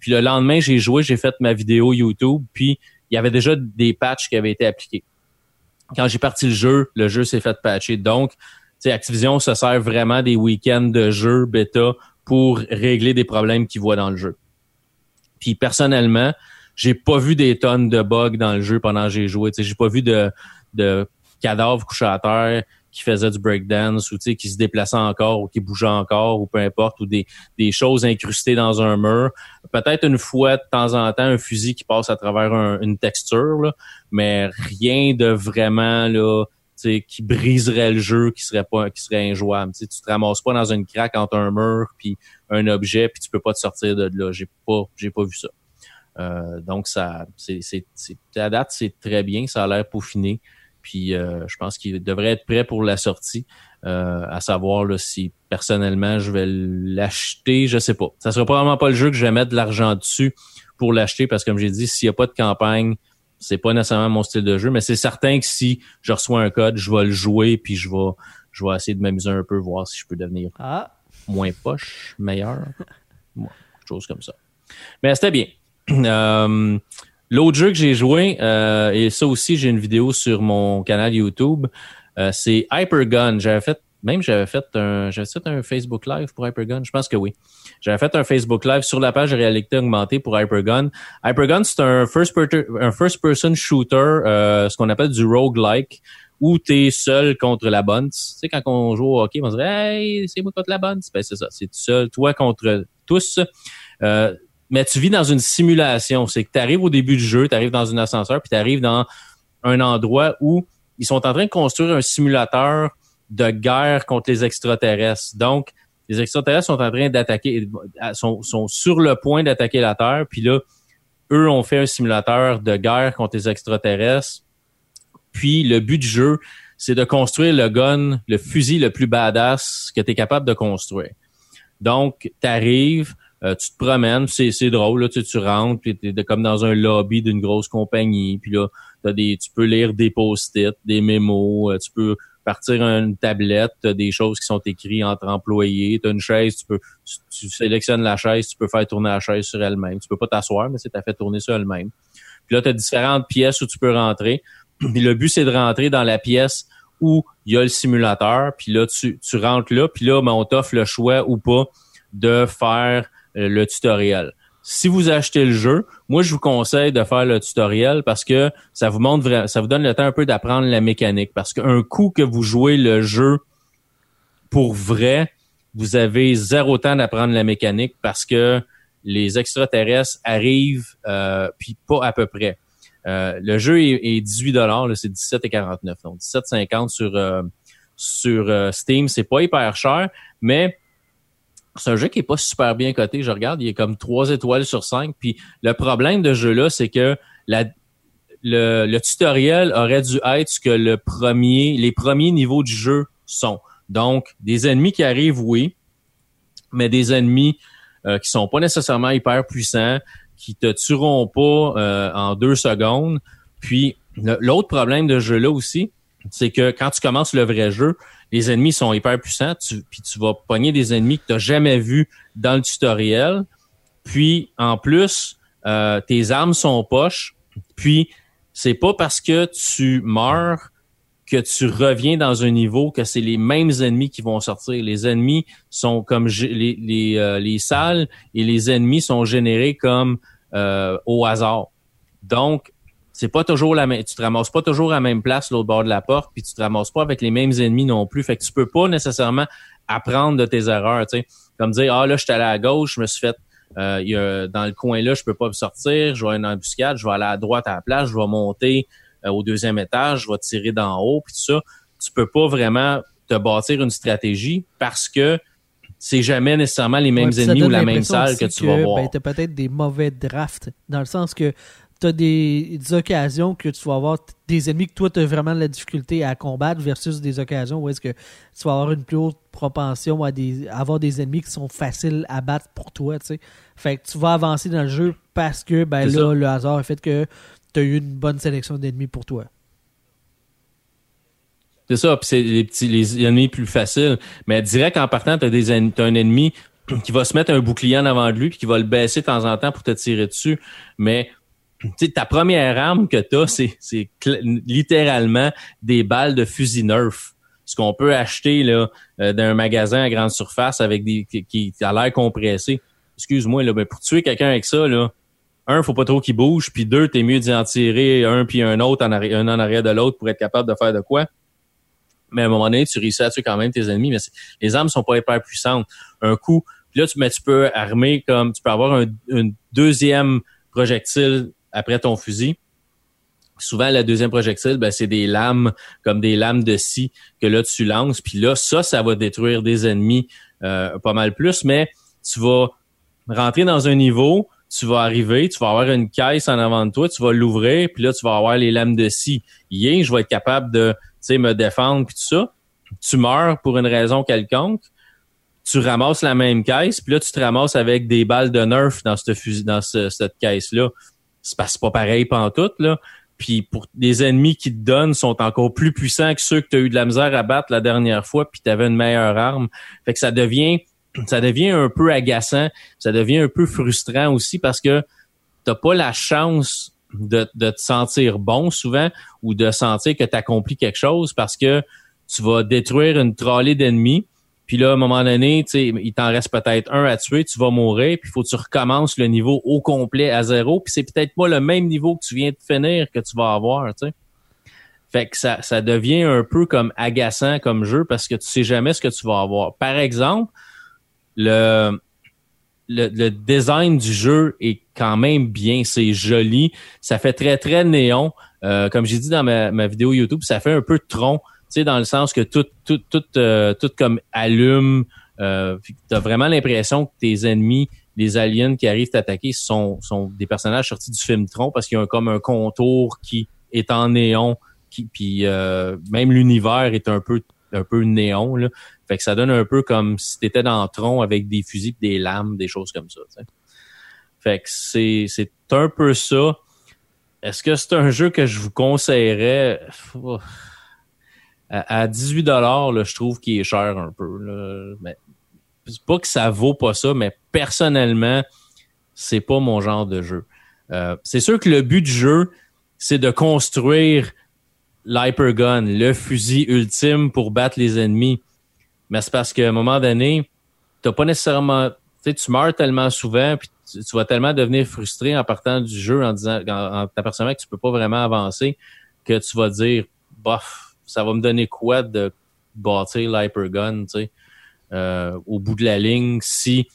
Puis le lendemain, j'ai joué, j'ai fait ma vidéo YouTube, puis il y avait déjà des patchs qui avaient été appliqués. Quand j'ai parti le jeu, le jeu s'est fait patcher. Donc, Activision se sert vraiment des week-ends de jeu bêta pour régler des problèmes qu'ils voient dans le jeu. Puis personnellement, j'ai pas vu des tonnes de bugs dans le jeu pendant que j'ai joué. J'ai pas vu de, de cadavres couchés à terre qui faisait du breakdance ou qui se déplaçait encore ou qui bougeait encore ou peu importe ou des, des choses incrustées dans un mur. Peut-être une fois de temps en temps un fusil qui passe à travers une texture, là, mais rien de vraiment là qui briserait le jeu, qui serait pas, qui serait injouable. T'sais, tu te ramasses pas dans une craque entre un mur puis un objet puis tu peux pas te sortir de là. J'ai pas, j'ai pas vu ça. Euh, donc ça, c'est, c'est, à date c'est très bien, ça a l'air peaufiné. Puis euh, je pense qu'il devrait être prêt pour la sortie. Euh, à savoir là, si personnellement je vais l'acheter, je sais pas. Ça sera probablement pas le jeu que je vais mettre de l'argent dessus pour l'acheter parce que comme j'ai dit, s'il n'y a pas de campagne, c'est pas nécessairement mon style de jeu, mais c'est certain que si je reçois un code, je vais le jouer puis je vais je vais essayer de m'amuser un peu, voir si je peux devenir ah. moins poche, meilleur. chose comme ça. Mais c'était bien. Euh, L'autre jeu que j'ai joué, euh, et ça aussi, j'ai une vidéo sur mon canal YouTube, euh, c'est Hypergun. J'avais fait, même j'avais fait un, j'avais fait un Facebook Live pour Hypergun. Je pense que oui. J'avais fait un Facebook Live sur la page réalité augmentée pour Hypergun. Hypergun, c'est un first, un first person shooter, euh, ce qu'on appelle du roguelike où tu es seul contre la bonne. Tu sais, quand on joue au hockey, on se dit Hey, c'est moi contre la bonne. Ben, c'est ça. C'est seul, toi contre tous. Euh, mais tu vis dans une simulation. C'est que tu arrives au début du jeu, tu arrives dans un ascenseur, puis tu arrives dans un endroit où ils sont en train de construire un simulateur de guerre contre les extraterrestres. Donc, les extraterrestres sont en train d'attaquer, sont, sont sur le point d'attaquer la Terre, puis là, eux ont fait un simulateur de guerre contre les extraterrestres. Puis le but du jeu, c'est de construire le gun, le fusil le plus badass que tu es capable de construire. Donc, tu arrives, euh, tu te promènes, c'est, c'est drôle, là, tu, tu rentres, puis t'es comme dans un lobby d'une grosse compagnie, puis là, t'as des, tu peux lire des post-it, des mémos, euh, tu peux partir une tablette, t'as des choses qui sont écrites entre employés, t'as une chaise, tu peux, tu, sélectionnes la chaise, tu peux faire tourner la chaise sur elle-même. Tu peux pas t'asseoir, mais c'est t'as fait tourner sur elle-même. Puis là, t'as différentes pièces où tu peux rentrer. Puis le but, c'est de rentrer dans la pièce où il y a le simulateur, puis là, tu, tu rentres là, puis là, ben, on t'offre le choix ou pas de faire le tutoriel. Si vous achetez le jeu, moi je vous conseille de faire le tutoriel parce que ça vous montre ça vous donne le temps un peu d'apprendre la mécanique parce qu'un coup que vous jouez le jeu pour vrai, vous avez zéro temps d'apprendre la mécanique parce que les extraterrestres arrivent euh, puis pas à peu près. Euh, le jeu est, 18 dollars, c'est 17,49 donc 17,50 sur sur Steam, c'est pas hyper cher, mais c'est un jeu qui est pas super bien coté. Je regarde, il est comme 3 étoiles sur 5. Puis le problème de ce jeu-là, c'est que la, le, tutoriel aurait dû être ce que le premier, les premiers niveaux du jeu sont. Donc, des ennemis qui arrivent, oui, mais des ennemis euh, qui sont pas nécessairement hyper puissants, qui te tueront pas euh, en deux secondes. Puis l'autre problème de ce jeu-là aussi, c'est que quand tu commences le vrai jeu, les ennemis sont hyper puissants, tu, puis tu vas pogner des ennemis que tu n'as jamais vus dans le tutoriel. Puis, en plus, euh, tes armes sont poches. Puis, c'est pas parce que tu meurs que tu reviens dans un niveau que c'est les mêmes ennemis qui vont sortir. Les ennemis sont comme les, les, euh, les salles et les ennemis sont générés comme euh, au hasard. Donc, c'est pas toujours la même, tu te ramasses pas toujours à la même place l'autre bord de la porte, puis tu te ramasses pas avec les mêmes ennemis non plus. Fait que tu peux pas nécessairement apprendre de tes erreurs, tu sais. Comme dire, ah là, je suis allé à gauche, je me suis fait, euh, y a, dans le coin là, je peux pas me sortir, je vais une embuscade, je vais aller à droite à la place, je vais monter euh, au deuxième étage, je vais tirer d'en haut, puis tout ça. Tu peux pas vraiment te bâtir une stratégie parce que c'est jamais nécessairement les mêmes ennemis ou la même salle que tu vas voir. Ben, tu peut-être des mauvais drafts, dans le sens que tu as des, occasions que tu vas avoir des ennemis que toi, tu as vraiment de la difficulté à combattre versus des occasions où est-ce que tu vas avoir une plus haute propension à, des, avoir des ennemis qui sont faciles à battre pour toi. sais. Fait que tu vas avancer dans le jeu parce que ben là, le hasard a fait que tu as eu une bonne sélection d'ennemis pour toi. C'est ça, puis c'est les petits les ennemis plus faciles. Mais direct en partant, tu as, as un ennemi qui va se mettre un bouclier en avant de lui puis qui va le baisser de temps en temps pour te tirer dessus. Mais ta première arme que tu as, c'est littéralement des balles de fusil Nerf. Ce qu'on peut acheter là euh, d'un magasin à grande surface avec des qui, a l'air compressé. Excuse-moi là, mais pour tuer quelqu'un avec ça là, un, faut pas trop qu'il bouge, puis deux, t'es mieux d'y en tirer un puis un autre en un en arrière de l'autre pour être capable de faire de quoi. Mais à un moment donné, tu réussis à tuer quand même tes ennemis, mais les armes sont pas hyper puissantes. Un coup, puis là tu, tu peux armer comme tu peux avoir un deuxième projectile après ton fusil. Souvent, le deuxième projectile, ben, c'est des lames, comme des lames de scie que là, tu lances. Puis là, ça, ça va détruire des ennemis euh, pas mal plus. Mais tu vas rentrer dans un niveau, tu vas arriver, tu vas avoir une caisse en avant de toi, tu vas l'ouvrir, puis là, tu vas avoir les lames de scie. Yeah, je vais être capable de me défendre, puis tout ça. Tu meurs pour une raison quelconque tu ramasses la même caisse, puis là, tu te ramasses avec des balles de nerf dans cette, dans cette caisse-là c'est pas pareil pantoute, là. Puis pour des ennemis qui te donnent sont encore plus puissants que ceux que tu as eu de la misère à battre la dernière fois, puis tu avais une meilleure arme. Fait que ça devient ça devient un peu agaçant, ça devient un peu frustrant aussi parce que t'as pas la chance de, de, te sentir bon souvent ou de sentir que tu accomplis quelque chose parce que tu vas détruire une trolley d'ennemis puis là, à un moment donné, il t'en reste peut-être un à tuer, tu vas mourir, puis il faut que tu recommences le niveau au complet à zéro, puis c'est peut-être pas le même niveau que tu viens de finir que tu vas avoir, tu sais. Fait que ça, ça devient un peu comme agaçant comme jeu parce que tu sais jamais ce que tu vas avoir. Par exemple, le, le, design du jeu est quand même bien, c'est joli, ça fait très très néon. Euh, comme j'ai dit dans ma, ma vidéo YouTube, ça fait un peu tronc sais, dans le sens que tout, tout, tout, euh, tout comme allume. Euh, tu as vraiment l'impression que tes ennemis, les aliens qui arrivent t'attaquer, sont, sont des personnages sortis du film Tron parce qu'il y a comme un contour qui est en néon. Qui, puis euh, même l'univers est un peu un peu néon. Là. Fait que ça donne un peu comme si tu étais dans Tron avec des fusils des lames, des choses comme ça. Fait que c'est, c'est un peu ça. Est-ce que c'est un jeu que je vous conseillerais? À, 18 dollars, je trouve qu'il est cher un peu. Là. Mais pas que ça vaut pas ça, mais personnellement, c'est pas mon genre de jeu. Euh, c'est sûr que le but du jeu, c'est de construire l'hypergun, le fusil ultime pour battre les ennemis. Mais c'est parce qu'à un moment donné, t'as pas nécessairement, tu tu meurs tellement souvent, puis tu, vas tellement devenir frustré en partant du jeu en disant, en, en t'apercevant que tu peux pas vraiment avancer, que tu vas dire, bof, ça va me donner quoi de bâtir l'hypergun, tu sais, euh, au bout de la ligne, si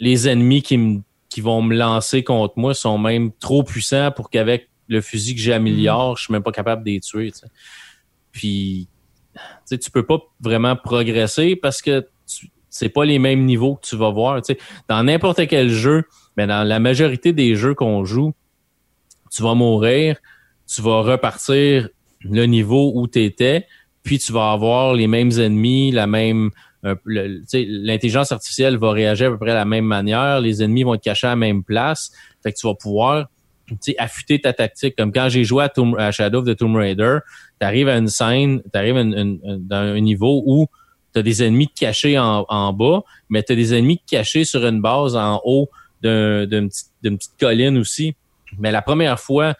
les ennemis qui, qui vont me lancer contre moi sont même trop puissants pour qu'avec le fusil que j'améliore, je suis même pas capable de les tuer, tu sais. Puis, tu sais, tu peux pas vraiment progresser parce que c'est pas les mêmes niveaux que tu vas voir, tu sais. Dans n'importe quel jeu, mais dans la majorité des jeux qu'on joue, tu vas mourir, tu vas repartir le niveau où tu étais, puis tu vas avoir les mêmes ennemis, la même euh, l'intelligence artificielle va réagir à peu près de la même manière, les ennemis vont te cacher à la même place, fait que tu vas pouvoir affûter ta tactique. Comme quand j'ai joué à, Shadow of the Tomb Raider, tu arrives à une scène, tu arrives dans un niveau où tu as des ennemis cachés en, en bas, mais tu as des ennemis cachés sur une base en haut d'une petite, colline aussi. Mais la première fois,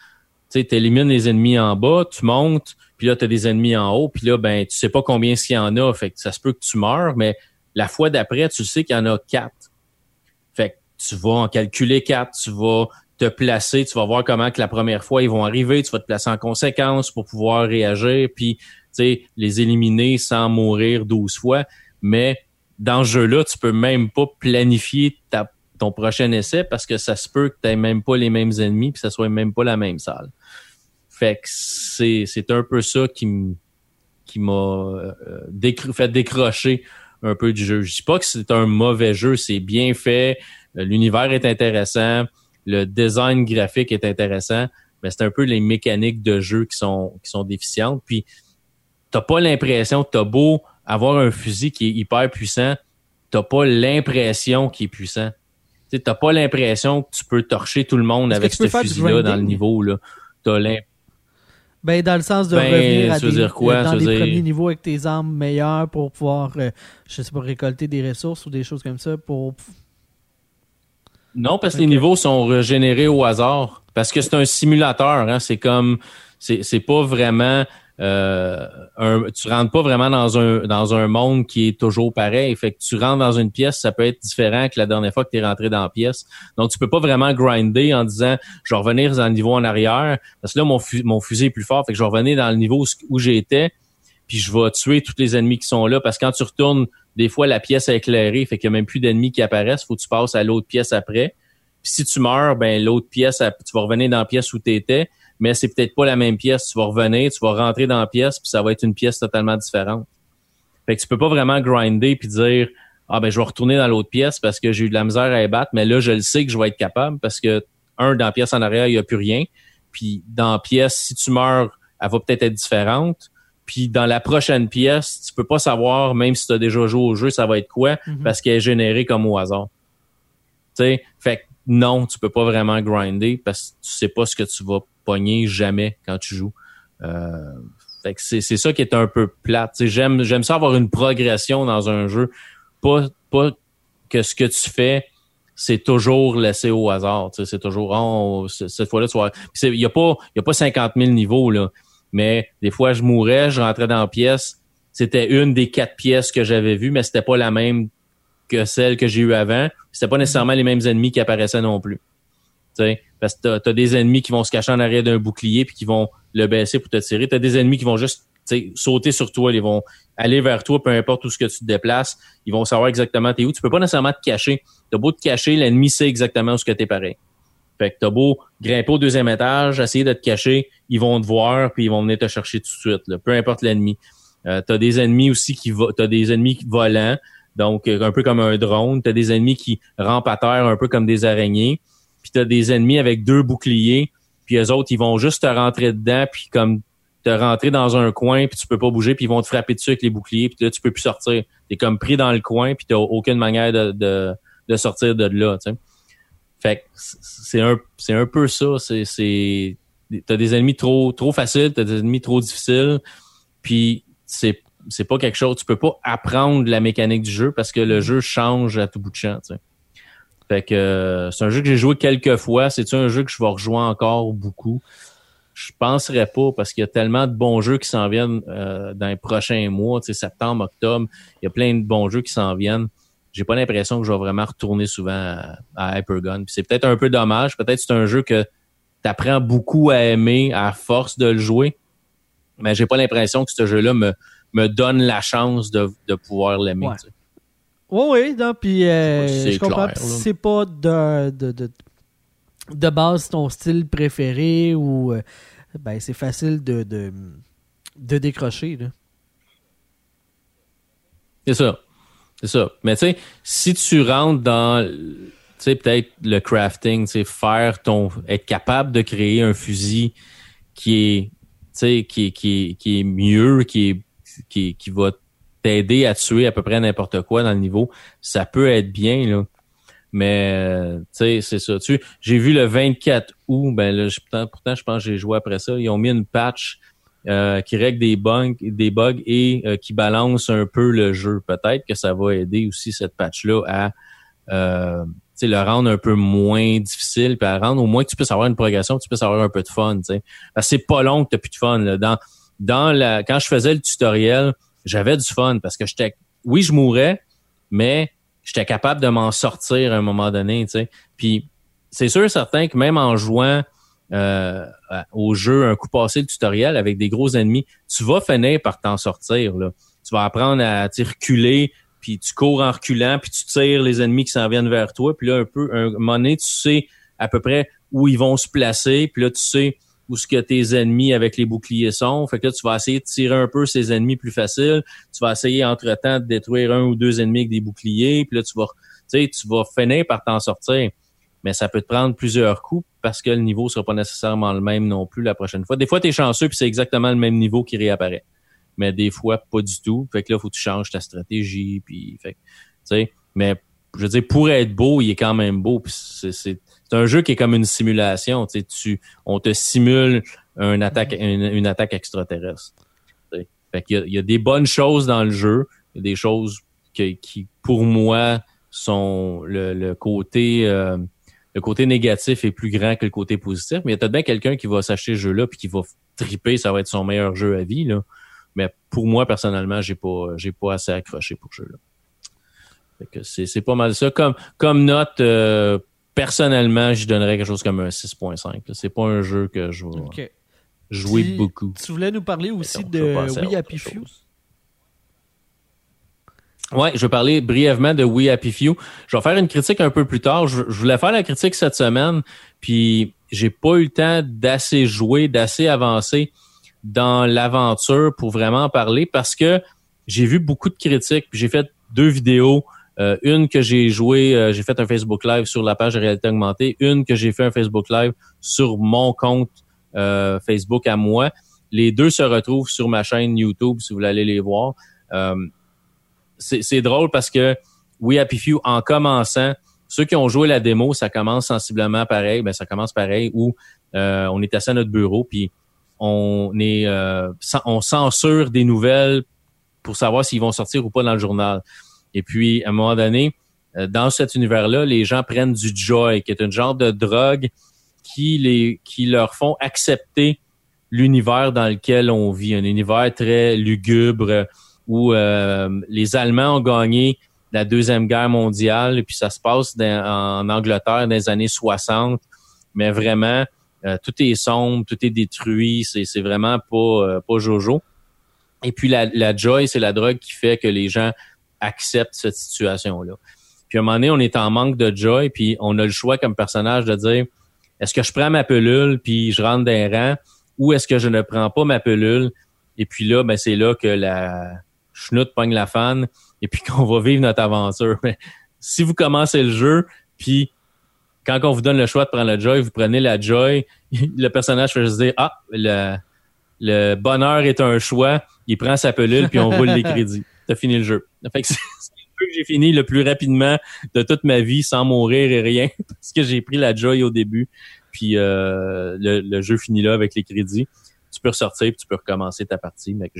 tu élimines les ennemis en bas, tu montes, puis là, tu as des ennemis en haut, puis là, ben, tu sais pas combien il y en a, fait que ça se peut que tu meurs, mais la fois d'après, tu sais qu'il y en a quatre. Fait que tu vas en calculer quatre, tu vas te placer, tu vas voir comment que la première fois ils vont arriver, tu vas te placer en conséquence pour pouvoir réagir, puis les éliminer sans mourir 12 fois. Mais dans ce jeu-là, tu peux même pas planifier ton prochain essai parce que ça se peut que tu n'aies même pas les mêmes ennemis puis ça soit même pas la même salle. Fait que c'est, un peu ça qui qui m'a euh, fait décrocher un peu du jeu. Je dis pas que c'est un mauvais jeu, c'est bien fait, l'univers est intéressant, le design graphique est intéressant, mais c'est un peu les mécaniques de jeu qui sont qui sont déficientes. Puis t'as pas l'impression, t'as beau avoir un fusil qui est hyper puissant, t'as pas l'impression qu'il est puissant. Tu t'as pas l'impression que tu peux torcher tout le monde avec ce fusil-là dans le niveau. Là. T'as ben, dans le sens de ben, revenir à des, dire quoi? dans les premiers niveaux avec tes armes meilleures pour pouvoir, euh, je sais pas, récolter des ressources ou des choses comme ça pour... Non, parce que les niveaux sont régénérés au hasard. Parce que c'est un simulateur, hein. C'est comme... C'est pas vraiment euh, un, tu rentres pas vraiment dans un dans un monde qui est toujours pareil. Fait que tu rentres dans une pièce, ça peut être différent que la dernière fois que tu es rentré dans la pièce. Donc tu peux pas vraiment grinder en disant je vais revenir dans le niveau en arrière parce que là mon, fusil est plus fort, fait que je vais revenir dans le niveau où j'étais puis je vais tuer tous les ennemis qui sont là parce que quand tu retournes des fois la pièce est éclairée, fait qu'il y a même plus d'ennemis qui apparaissent, faut que tu passes à l'autre pièce après. Puis si tu meurs, ben l'autre pièce tu vas revenir dans la pièce où tu mais c'est peut-être pas la même pièce. Tu vas revenir, tu vas rentrer dans la pièce, puis ça va être une pièce totalement différente. Fait que tu peux pas vraiment grinder puis dire ah ben je vais retourner dans l'autre pièce parce que j'ai eu de la misère à battre, mais là je le sais que je vais être capable parce que un dans la pièce en arrière il y a plus rien, puis dans la pièce si tu meurs elle va peut-être être différente, puis dans la prochaine pièce tu peux pas savoir même si tu as déjà joué au jeu ça va être quoi mhm. parce qu'elle est générée comme au hasard. Tu sais, fait que non tu peux pas vraiment grinder parce que tu sais pas ce que tu vas pogner jamais quand tu joues. Euh, c'est, ça qui est un peu plate. J'aime, j'aime ça avoir une progression dans un jeu. Pas, pas que ce que tu fais, c'est toujours laissé au hasard. C'est toujours oh, cette fois-là, tu vois. Il n'y a pas, y a pas 50 000 niveaux, là. Mais des fois, je mourais, je rentrais dans la pièce. C'était une des quatre pièces que j'avais vues, mais c'était pas la même que celle que j'ai eue avant. C'était pas nécessairement les mêmes ennemis qui apparaissaient non plus. Sais parce que t'as as des ennemis qui vont se cacher en arrière d'un bouclier puis qui vont le baisser pour te tirer. T'as des ennemis qui vont juste sauter sur toi, ils vont aller vers toi, peu importe où ce que tu te déplaces, ils vont savoir exactement t'es où. Tu peux pas nécessairement te cacher. T'as beau te cacher, l'ennemi sait exactement où ce que t'es pareil. Fait que t'as beau grimper au deuxième étage, essayer de te cacher, ils vont te voir puis ils vont venir te chercher tout de suite. Là, peu importe l'ennemi. Euh, t'as des ennemis aussi qui t'as des ennemis volants, donc un peu comme un drone. T'as des ennemis qui rampent à terre un peu comme des araignées t'as des ennemis avec deux boucliers, puis les autres, ils vont juste te rentrer dedans, puis comme te rentrer dans un coin, puis tu peux pas bouger, puis ils vont te frapper dessus avec les boucliers, puis là, tu peux plus sortir. T'es comme pris dans le coin, puis t'as aucune manière de, de, de sortir de là, tu. Fait que c'est un, c'est un peu ça. C'est, c'est, t'as des ennemis trop, trop faciles, t'as des ennemis trop difficiles, puis c'est, c'est pas quelque chose, tu peux pas apprendre la mécanique du jeu parce que le jeu change à tout bout de champ, tu sais. Fait que euh, c'est un jeu que j'ai joué quelques fois. C'est un jeu que je vais rejouer encore beaucoup? Je penserais pas parce qu'il y a tellement de bons jeux qui s'en viennent euh, dans les prochains mois, tu sais, septembre, octobre. Il y a plein de bons jeux qui s'en viennent. J'ai pas l'impression que je vais vraiment retourner souvent à, Hypergun. c'est peut-être un peu dommage. Peut-être c'est un jeu que tu apprends beaucoup à aimer à force de le jouer. Mais j'ai pas l'impression que ce jeu-là me, me donne la chance de, de pouvoir l'aimer. Oui, oui, non, puis euh, je comprends. c'est pas de, de, de, de, base ton style préféré ou euh, ben c'est facile de, de, de décrocher. C'est ça. C'est ça. Mais tu sais, si tu rentres dans tu sais, peut-être le crafting, tu sais, faire ton. être capable de créer un fusil qui est. Tu sais, qui, qui, qui est mieux, qui est qui, qui va t'aider à tuer à peu près n'importe quoi dans le niveau, ça peut être bien, là. Mais euh, tu sais, c'est ça. Tu, j'ai vu le 24 août, ben là, pourtant, pourtant, je pense que j'ai joué après ça. Ils ont mis une patch euh, qui règle des bugs, des bugs et euh, qui balance un peu le jeu. Peut-être que ça va aider aussi cette patch-là à euh, le rendre un peu moins difficile, puis à rendre au moins que tu puisses avoir une progression, tu puisses avoir un peu de fun. sais. c'est pas long que tu plus de fun. Là. Dans, dans la, quand je faisais le tutoriel, j'avais du fun parce que j'étais. Oui, je mourais, mais j'étais capable de m'en sortir à un moment donné. sais. Puis c'est sûr certain que même en jouant euh, au jeu un coup passé le tutoriel avec des gros ennemis, tu vas finir par t'en sortir. Là. Tu vas apprendre à reculer, puis tu cours en reculant, puis tu tires les ennemis qui s'en viennent vers toi. Puis là, un peu, un moment donné, tu sais à peu près où ils vont se placer. Puis là, tu sais où ce que tes ennemis avec les boucliers sont. Fait que là, tu vas essayer de tirer un peu ces ennemis plus facile. Tu vas essayer entre-temps de détruire un ou deux ennemis avec des boucliers. Puis là, tu vas, tu vas finir par t'en sortir. Mais ça peut te prendre plusieurs coups parce que le niveau sera pas nécessairement le même non plus la prochaine fois. Des fois, tu es chanceux puis c'est exactement le même niveau qui réapparaît mais des fois pas du tout. Fait que là, faut que tu changes ta stratégie, puis fait, mais je veux dire, pour être beau, il est quand même beau. C'est un jeu qui est comme une simulation. Tu, tu on te simule une attaque, une, attaque extraterrestre. Fait qu'il y, a, il y a des bonnes choses dans le jeu, il y a des choses qui, qui pour moi, sont le, le côté euh, le côté négatif est plus grand que le côté positif. Mais il y a peut-être bien quelqu'un qui va s'acheter ce jeu-là puis qui va triper, ça va être son meilleur jeu à vie. Là. Mais pour moi, personnellement, j'ai pas, j'ai pas assez accroché pour ce jeu-là. c'est, c'est pas mal ça. Comme, comme note, euh, personnellement, je donnerais quelque chose comme un 6.5. C'est pas un jeu que je vais jouer beaucoup. Tu voulais nous parler aussi de We Happy Few? Ouais, je vais parler brièvement de We Happy Few. Je vais faire une critique un peu plus tard. Je, je voulais faire la critique cette semaine, puis j'ai pas eu le temps d'assez jouer, d'assez avancer dans l'aventure pour vraiment parler parce que j'ai vu beaucoup de critiques. J'ai fait deux vidéos. Euh, une que j'ai joué, euh, j'ai fait un Facebook Live sur la page de réalité augmentée. Une que j'ai fait un Facebook Live sur mon compte euh, Facebook à moi. Les deux se retrouvent sur ma chaîne YouTube si vous voulez aller les voir. c'est drôle parce que We Happy Few, en commençant, ceux qui ont joué la démo, ça commence sensiblement pareil. Ben, ça commence pareil où on est assis à notre bureau, puis on est euh, on censure des nouvelles pour savoir s'ils vont sortir ou pas dans le journal. Et puis, à un moment donné, euh, dans cet univers-là, les gens prennent du joy, qui est un genre de drogue qui les qui leur font accepter l'univers dans lequel on vit, un univers très lugubre où euh, les Allemands ont gagné la deuxième guerre mondiale, et puis ça se passe en Angleterre dans les années 60, mais vraiment euh, tout est sombre, tout est détruit, c'est vraiment pas, euh, pas jojo. Et puis la, la joy, c'est la drogue qui fait que les gens acceptent cette situation-là. Puis à un moment donné, on est en manque de joy, puis on a le choix comme personnage de dire est-ce que je prends ma pelule puis je rentre d'un rang ou est-ce que je ne prends pas ma pelule? Et puis là ben c'est là que la chenoute pogne la fan et puis qu'on va vivre notre aventure. Mais si vous commencez le jeu puis quand on vous donne le choix de prendre la joy, vous prenez la joy. Le personnage fait juste dire ah le, le bonheur est un choix. Il prend sa pelule puis on roule les crédits. T'as fini le jeu. Fait que c'est le jeu que j'ai fini le plus rapidement de toute ma vie sans mourir et rien parce que j'ai pris la joy au début. Puis euh, le, jeu finit là avec les crédits. Tu peux ressortir puis tu peux recommencer ta partie. Mais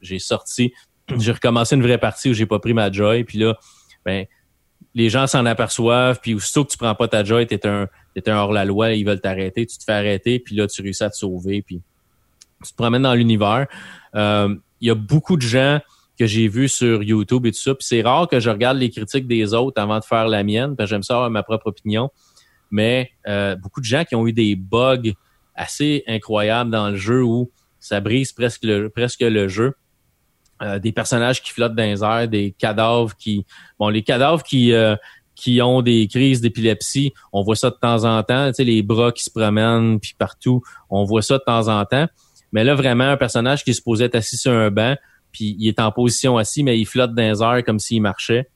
j'ai sorti, j'ai recommencé une vraie partie où j'ai pas pris ma joy. Puis là, ben les gens s'en aperçoivent, puis aussitôt que tu prends pas ta joy, t'es un, t'es un hors-la-loi, ils veulent t'arrêter, tu te fais arrêter, puis là, tu réussis à te sauver, puis tu te promènes dans l'univers. Euh, il y a beaucoup de gens que j'ai vus sur YouTube et tout ça, puis c'est rare que je regarde les critiques des autres avant de faire la mienne, parce que j'aime ça avoir ma propre opinion, mais euh, beaucoup de gens qui ont eu des bugs assez incroyables dans le jeu où ça brise presque le, presque le jeu. Euh, des personnages qui flottent dans les airs, des cadavres qui... Bon, les cadavres qui... Euh, qui ont des crises d'épilepsie, on voit ça de temps en temps, tu sais, les bras qui se promènent, puis partout, on voit ça de temps en temps. Mais là, vraiment, un personnage qui supposé être assis sur un banc, puis il est en position assis, mais il flotte dans les airs comme s'il marchait.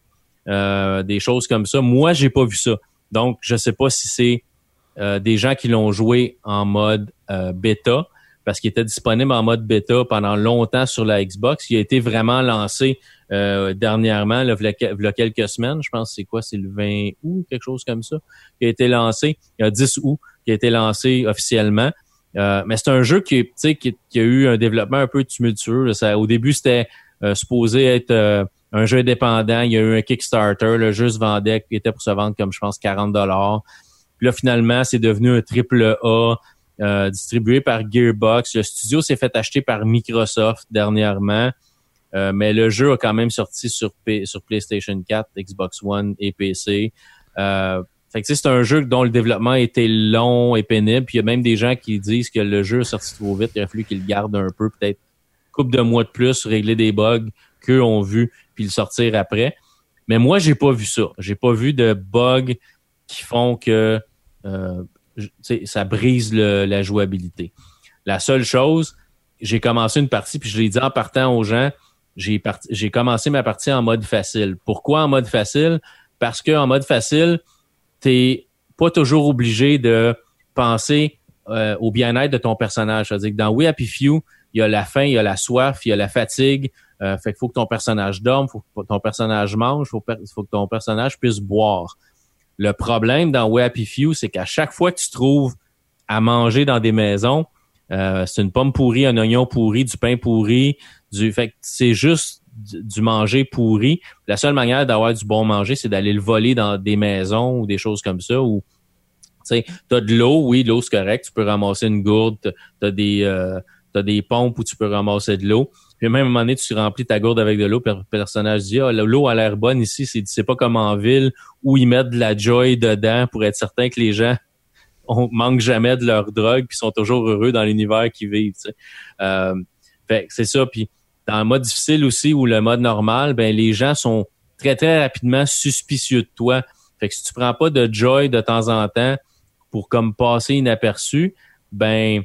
Euh, des choses comme ça. Moi, j'ai pas vu ça. Donc, je sais pas si c'est des gens qui l'ont joué en mode bêta, parce qu'il était disponible en mode bêta pendant longtemps sur la Xbox. Il a été vraiment lancé euh, dernièrement, il y a quelques semaines, je pense c'est quoi, c'est le 20 août, quelque chose comme ça, qui a été lancé, il y a 10 août, qui a été lancé officiellement. Euh, mais c'est un jeu qui, qui, qui a eu un développement un peu tumultueux. Ça, au début, c'était euh, supposé être euh, un jeu indépendant. Il y a eu un Kickstarter. Le jeu se vendait, était pour se vendre comme je pense 40 dollars. Puis là, finalement, c'est devenu un triple A. Euh, distribué par Gearbox. Le studio s'est fait acheter par Microsoft dernièrement, euh, mais le jeu a quand même sorti sur, sur PlayStation 4, Xbox One et PC. Fait que c'est un jeu dont le développement était long et pénible. Puis il y a même des gens qui disent que le jeu est sorti trop vite. Il a fallu qu'ils le gardent un peu, peut-être couple de mois de plus, régler des bugs qu'eux ont vu, puis le sortir après. Mais moi, j'ai pas vu ça. J'ai pas vu de bugs qui font que euh, ça brise la jouabilité. La seule chose, j'ai commencé une partie, puis je l'ai dit en partant aux gens, j'ai j'ai commencé ma partie en mode facile. Pourquoi en mode facile? Parce que en mode facile, t'es pas toujours obligé de penser euh, au bien-être de ton personnage. C'est-à-dire que dans We Happy Few, il y a la faim, il y a la soif, il y a la fatigue. Euh, fait qu'il faut que ton personnage dorme, faut que ton personnage mange, faut, faut que ton personnage puisse boire. Le problème dans We Happy Few, c'est qu'à chaque fois que tu trouves à manger dans des maisons, euh, c'est une pomme pourrie, un oignon pourri, du pain pourri, du fait que c'est juste du, manger pourri. La seule manière d'avoir du bon manger, c'est d'aller le voler dans des maisons ou des choses comme ça ou tu as de l'eau, oui, l'eau c'est correct, tu peux ramasser une gourde, tu as des euh, t'as des pompes où tu peux ramasser de l'eau. Puis même à un moment donné, tu remplis ta gourde avec de l'eau, puis le personnage dit Ah, l'eau a l'air bonne ici, c'est pas comme en ville où ils mettent de la joy dedans pour être certain que les gens on manquent jamais de leur drogue puis sont toujours heureux dans l'univers qu'ils vivent. Euh, fait c'est ça. Puis dans le mode difficile aussi ou le mode normal, ben les gens sont très très rapidement suspicieux de toi. Fait que si tu prends pas de joy de temps en temps pour comme passer inaperçu, ben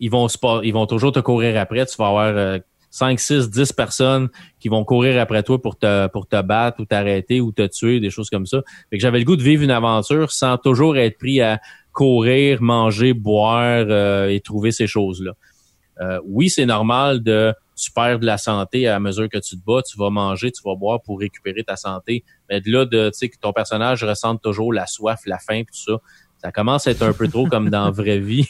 ils vont ils vont toujours te courir après. Tu vas avoir 5, 6, 10 personnes qui vont courir après toi pour te, pour te battre ou t'arrêter ou te tuer, des choses comme ça. Fait que j'avais le goût de vivre une aventure sans toujours être pris à courir, manger, boire euh, et trouver ces choses-là. Euh, oui, c'est normal de tu perds de la santé à mesure que tu te bats, tu vas manger, tu vas boire pour récupérer ta santé. Mais de là, de, tu sais, que ton personnage ressente toujours la soif, la faim, tout ça, ça commence à être un peu trop comme dans la vraie vie.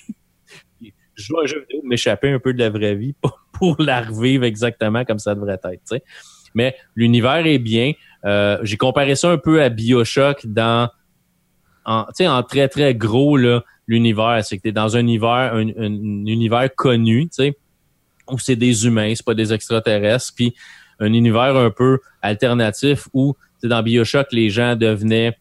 je à un jeu vidéo, m'échapper un peu de la vraie vie pour, la revivre exactement comme ça devrait être. sais. Mais l'univers est bien. Euh, j'ai comparé ça un peu à Bioshock dans en, en très très gros là l'univers. C'est que t'es dans un univers un, univers connu, tu où c'est des humains, c'est pas des extraterrestres, puis un univers un peu alternatif où dans Bioshock les gens devenaient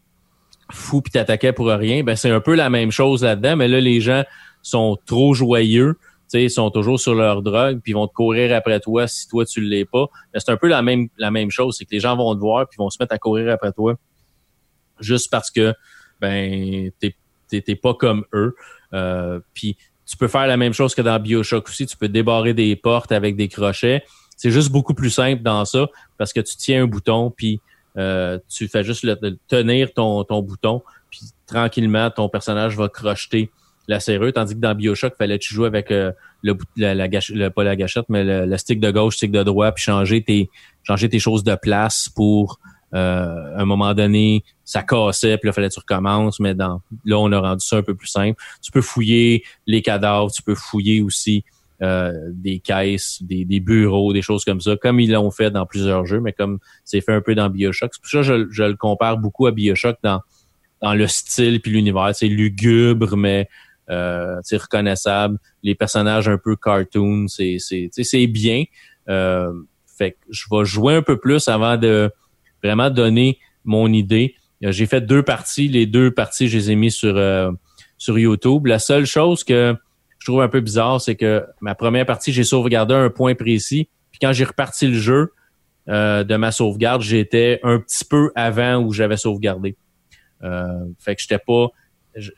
fous puis t'attaquaient pour rien. Ben c'est un peu la même chose là-dedans, mais là les gens sont trop joyeux, ils sont toujours sur leur drogue, puis ils vont te courir après toi si toi tu l'es pas. C'est un peu la même la même chose, c'est que les gens vont te voir puis vont se mettre à courir après toi juste parce que ben t'es pas comme eux. Euh, puis tu peux faire la même chose que dans BioShock aussi, tu peux débarrer des portes avec des crochets. C'est juste beaucoup plus simple dans ça parce que tu tiens un bouton puis euh, tu fais juste tenir ton, ton bouton puis tranquillement ton personnage va crocheter la serrure, tandis que dans Bioshock, fallait que tu joues avec euh, le, la, la le, pas la gâchette, mais le, stick de gauche, stick de droit, puis changer tes changer tes choses de place pour euh, un moment donné, ça cassait, puis là, fallait que tu recommences, mais dans là, on a rendu ça un peu plus simple. Tu peux fouiller les cadavres, tu peux fouiller aussi euh, des caisses, des, des, bureaux, des choses comme ça, comme ils l'ont fait dans plusieurs jeux, mais comme c'est fait un peu dans Bioshock. C'est pour ça que je, je, le compare beaucoup à Bioshock dans, dans le style puis l'univers. C'est lugubre, mais euh, reconnaissable. Les personnages un peu cartoon, c'est c'est bien. Euh, fait que je vais jouer un peu plus avant de vraiment donner mon idée. Euh, j'ai fait deux parties. Les deux parties, je les ai mis sur euh, sur YouTube. La seule chose que je trouve un peu bizarre, c'est que ma première partie, j'ai sauvegardé un point précis. Puis quand j'ai reparti le jeu euh, de ma sauvegarde, j'étais un petit peu avant où j'avais sauvegardé. fait que j'étais pas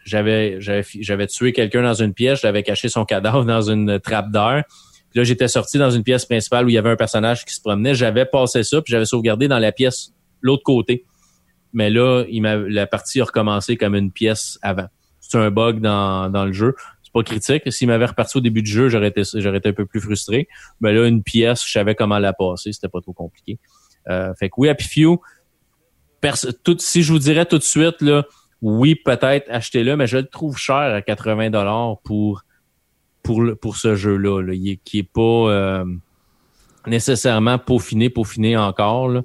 j'avais j'avais tué quelqu'un dans une pièce, j'avais caché son cadavre dans une trappe d'air. Puis là, j'étais sorti dans une pièce principale où il y avait un personnage qui se promenait. J'avais passé ça, puis j'avais sauvegardé dans la pièce l'autre côté. Mais là, il la partie a recommencé comme une pièce avant. C'est un bug dans, dans le jeu. c'est pas critique. S'il m'avait reparti au début du jeu, j'aurais été, j'aurais été un peu plus frustré. Mais là, une pièce, je savais comment la passer, c'était pas trop compliqué. Euh, fait que oui, Happy Few, tout, si je vous dirais tout de suite, là, oui, peut-être achetez-le, mais je le trouve cher à 80 dollars pour pour pour ce jeu-là, là, qui est pas euh, nécessairement peaufiné, peaufiné encore. Là.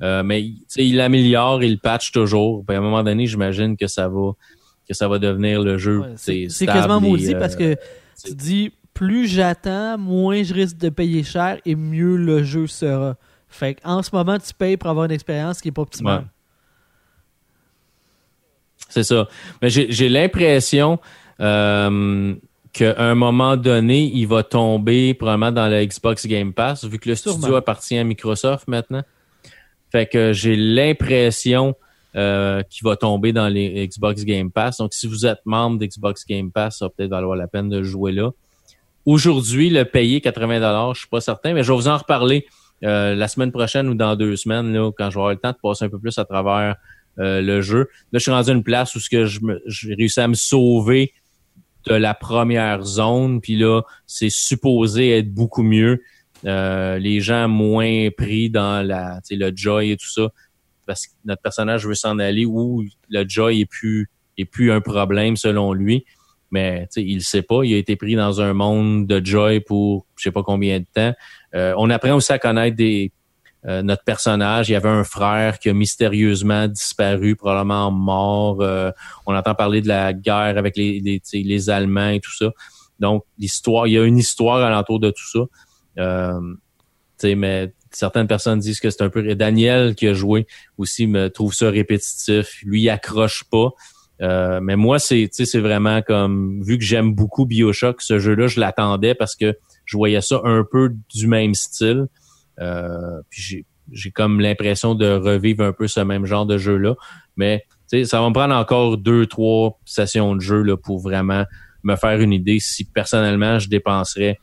Euh, mais il améliore, il patch toujours. à un moment donné, j'imagine que ça va que ça va devenir le jeu. c'est quasiment maudit parce que tu dis plus j'attends, moins je risque de payer cher et mieux le jeu sera. Fait en ce moment, tu payes pour avoir une expérience qui est pas optimale. C'est ça. Mais j'ai l'impression euh, qu'à un moment donné, il va tomber probablement dans le Xbox Game Pass, vu que le studio appartient à Microsoft maintenant. Fait que j'ai l'impression euh, qu'il va tomber dans les Xbox Game Pass. Donc, si vous êtes membre d'Xbox Game Pass, ça va peut-être valoir la peine de jouer là. Aujourd'hui, le payer 80 je suis pas certain, mais je vais vous en reparler euh, la semaine prochaine ou dans deux semaines, là, quand je vais avoir le temps de passer un peu plus à travers euh, le jeu. Là, je suis rendu à une place où ce que je j'ai réussi à me sauver de la première zone, puis là, c'est supposé être beaucoup mieux. Euh, les gens moins pris dans la, le joy et tout ça, parce que notre personnage veut s'en aller où le joy est plus est plus un problème selon lui. Mais il le sait pas, il a été pris dans un monde de joy pour je sais pas combien de temps. Euh, on apprend aussi à connaître des euh, notre personnage. Il y avait un frère qui a mystérieusement disparu, probablement mort. Euh, on entend parler de la guerre avec les, les, les Allemands et tout ça. Donc, l'histoire, il y a une histoire alentour de tout ça. Euh, mais certaines personnes disent que c'est un peu... Daniel qui a joué aussi me trouve ça répétitif. Lui, il accroche pas. Euh, mais moi, c'est c'est vraiment comme vu que j'aime beaucoup Bioshock, ce jeu-là, je l'attendais parce que je voyais ça un peu du même style. Euh, puis j'ai comme l'impression de revivre un peu ce même genre de jeu-là. Mais ça va me prendre encore deux, trois sessions de jeu là, pour vraiment me faire une idée si personnellement je dépenserais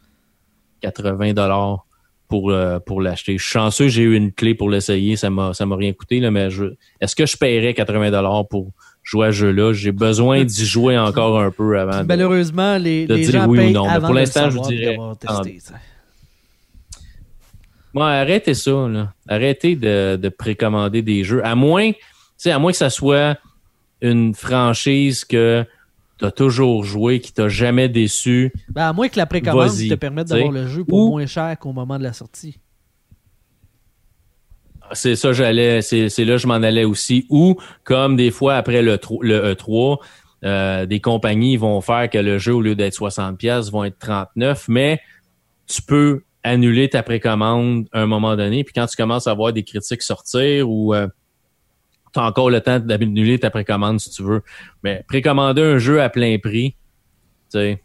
80 dollars pour euh, pour l'acheter. Je suis chanceux, j'ai eu une clé pour l'essayer, ça m'a ça m'a rien coûté là, mais je est-ce que je paierais 80 dollars pour jouer à ce jeu-là? J'ai besoin d'y jouer encore un peu avant. Malheureusement, les, les gens oui ou non. Avant pour l'instant, je dirais. Bon, arrêtez ça, là. Arrêtez de, de précommander des jeux. À moins, à moins que ça soit une franchise que tu as toujours joué, qui t'a jamais déçu. Ben, à moins que la précommande te permette d'avoir le jeu pour moins cher qu'au moment de la sortie. C'est ça, j'allais, c'est, là que je m'en allais aussi. Ou, comme des fois après le, le E3, euh, des compagnies vont faire que le jeu, au lieu d'être 60$, vont être 39$, mais tu peux annuler ta précommande à un moment donné. Puis quand tu commences à voir des critiques sortir ou euh, tu as encore le temps d'annuler ta précommande si tu veux. Mais précommander un jeu à plein prix, tu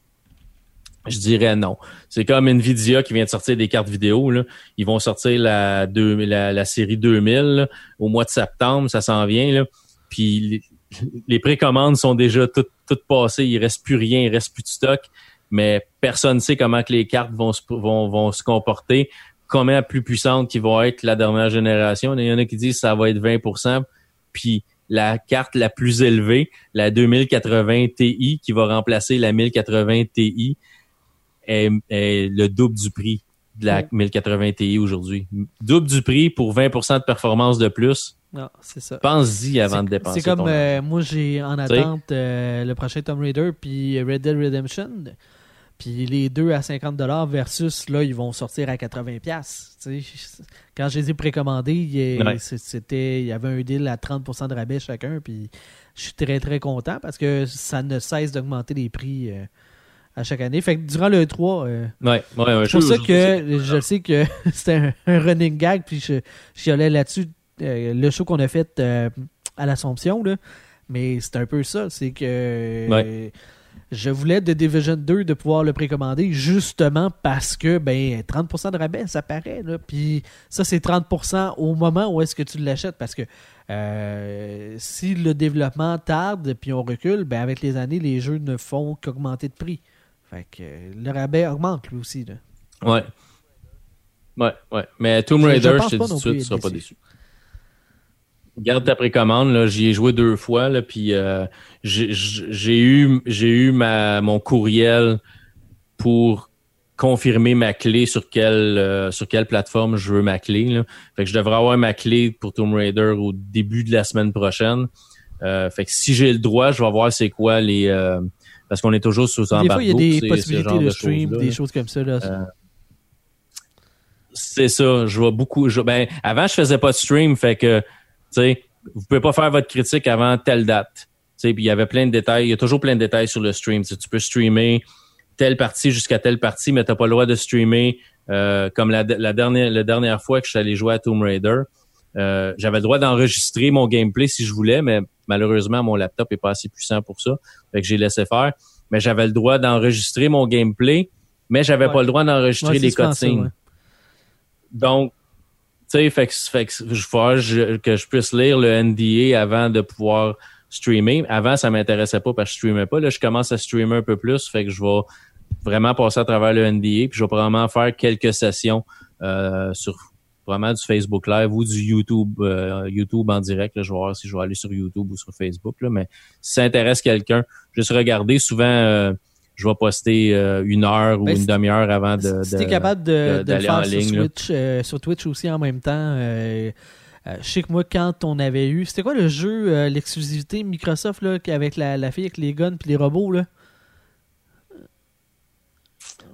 je dirais non. C'est comme Nvidia qui vient de sortir des cartes vidéo. Là. Ils vont sortir la, la, série 2000 au mois de septembre, ça s'en vient. Là. Puis les, précommandes sont déjà toutes, toutes passées, il reste plus rien, il reste plus de stock mais personne ne sait comment que les cartes vont se, vont, vont se comporter, combien plus puissantes qui vont être la dernière génération? Il y en a qui disent que ça va être 20% puis la carte la plus élevée, la 2080 Ti, qui va remplacer la 1080 Ti, est, le double du prix de la 1080 Ti aujourd'hui. Double du prix pour 20% de performance de plus. Non, c'est ça. Pense-y avant de dépenser. C'est comme euh, moi, j'ai en attente euh, le prochain Tomb Raider puis Red Dead Redemption. Puis les deux à 50$ versus là, ils vont sortir à 80$. Quand je les ai précommandés, c'était, il y avait un deal à 30% de rabais chacun. Puis je suis très très content parce que ça ne cesse d'augmenter les prix euh, à chaque année. Fait que durant le 3, euh, ouais, ouais, c'est pour ça que je sais que c'était un, running gag. Puis je, je allais là-dessus, euh, le show qu'on a fait à l'Assomption. Mais c'est un peu ça. C'est que je voulais de Division 2 de pouvoir le précommander justement parce que ben 30% de rabais, ça paraît. Là. Puis ça, c'est 30% au moment où est-ce que tu l'achètes parce que euh, si le développement tarde puis on recule, ben avec les années, les jeux ne font qu'augmenter de prix. Fait que le rabais augmente lui aussi. Là. Ouais. Ouais, ouais. Mais Tomb Raider, je, te dis tout de suite, tu seras pas déçu. Garde ta précommande. Là, j'y ai joué deux fois. Là, puis euh, j'ai eu, j'ai eu ma, mon courriel pour confirmer ma clé sur quelle, euh, sur quelle plateforme je veux ma clé. Là. Fait que je devrais avoir ma clé pour Tomb Raider au début de la semaine prochaine. Euh, fait que si j'ai le droit, je vais voir c'est quoi les. Euh, parce qu'on est toujours sous embargo. Des fois, il y a des possibilités de, stream, des choses comme ça. Là. c'est ça. Je vois beaucoup. ben, avant, je faisais pas de stream, fait que sais, vous pouvez pas faire votre critique avant telle date. Puis il y avait plein de détails. Il y a toujours plein de détails sur le stream. tu peux streamer telle partie jusqu'à telle partie, mais tu n'as pas le droit de streamer euh, comme la, dernière, la dernière fois que je suis allé jouer à Tomb Raider. Euh, j'avais le droit d'enregistrer mon gameplay si je voulais, mais malheureusement, mon laptop est pas assez puissant pour ça. Fait que j'ai laissé faire. Mais j'avais le droit d'enregistrer mon gameplay, mais j'avais pas le droit d'enregistrer les cutscenes. Donc, sais, fait que, fait que je que je puisse lire le NDA avant de pouvoir streamer. Avant, ça m'intéressait pas parce que je streamais pas. Là, je commence à streamer un peu plus, fait que je vais vraiment passer à travers le NDA, puis je vais probablement faire quelques sessions euh, sur vraiment du Facebook Live ou du YouTube euh, YouTube en direct. Là, je vais voir si je vais aller sur YouTube ou sur Facebook. Là, mais si ça intéresse quelqu'un, juste regarder. Souvent, euh, je vais poster euh, une heure ou ben, une demi-heure avant de. Si tu es capable de, de, le faire sur, Switch, euh, sur Twitch aussi en même temps. Euh, je sais que moi, quand on avait eu. C'était quoi le jeu, l'exclusivité Microsoft, là, avec la, la fille avec les guns et les robots, là?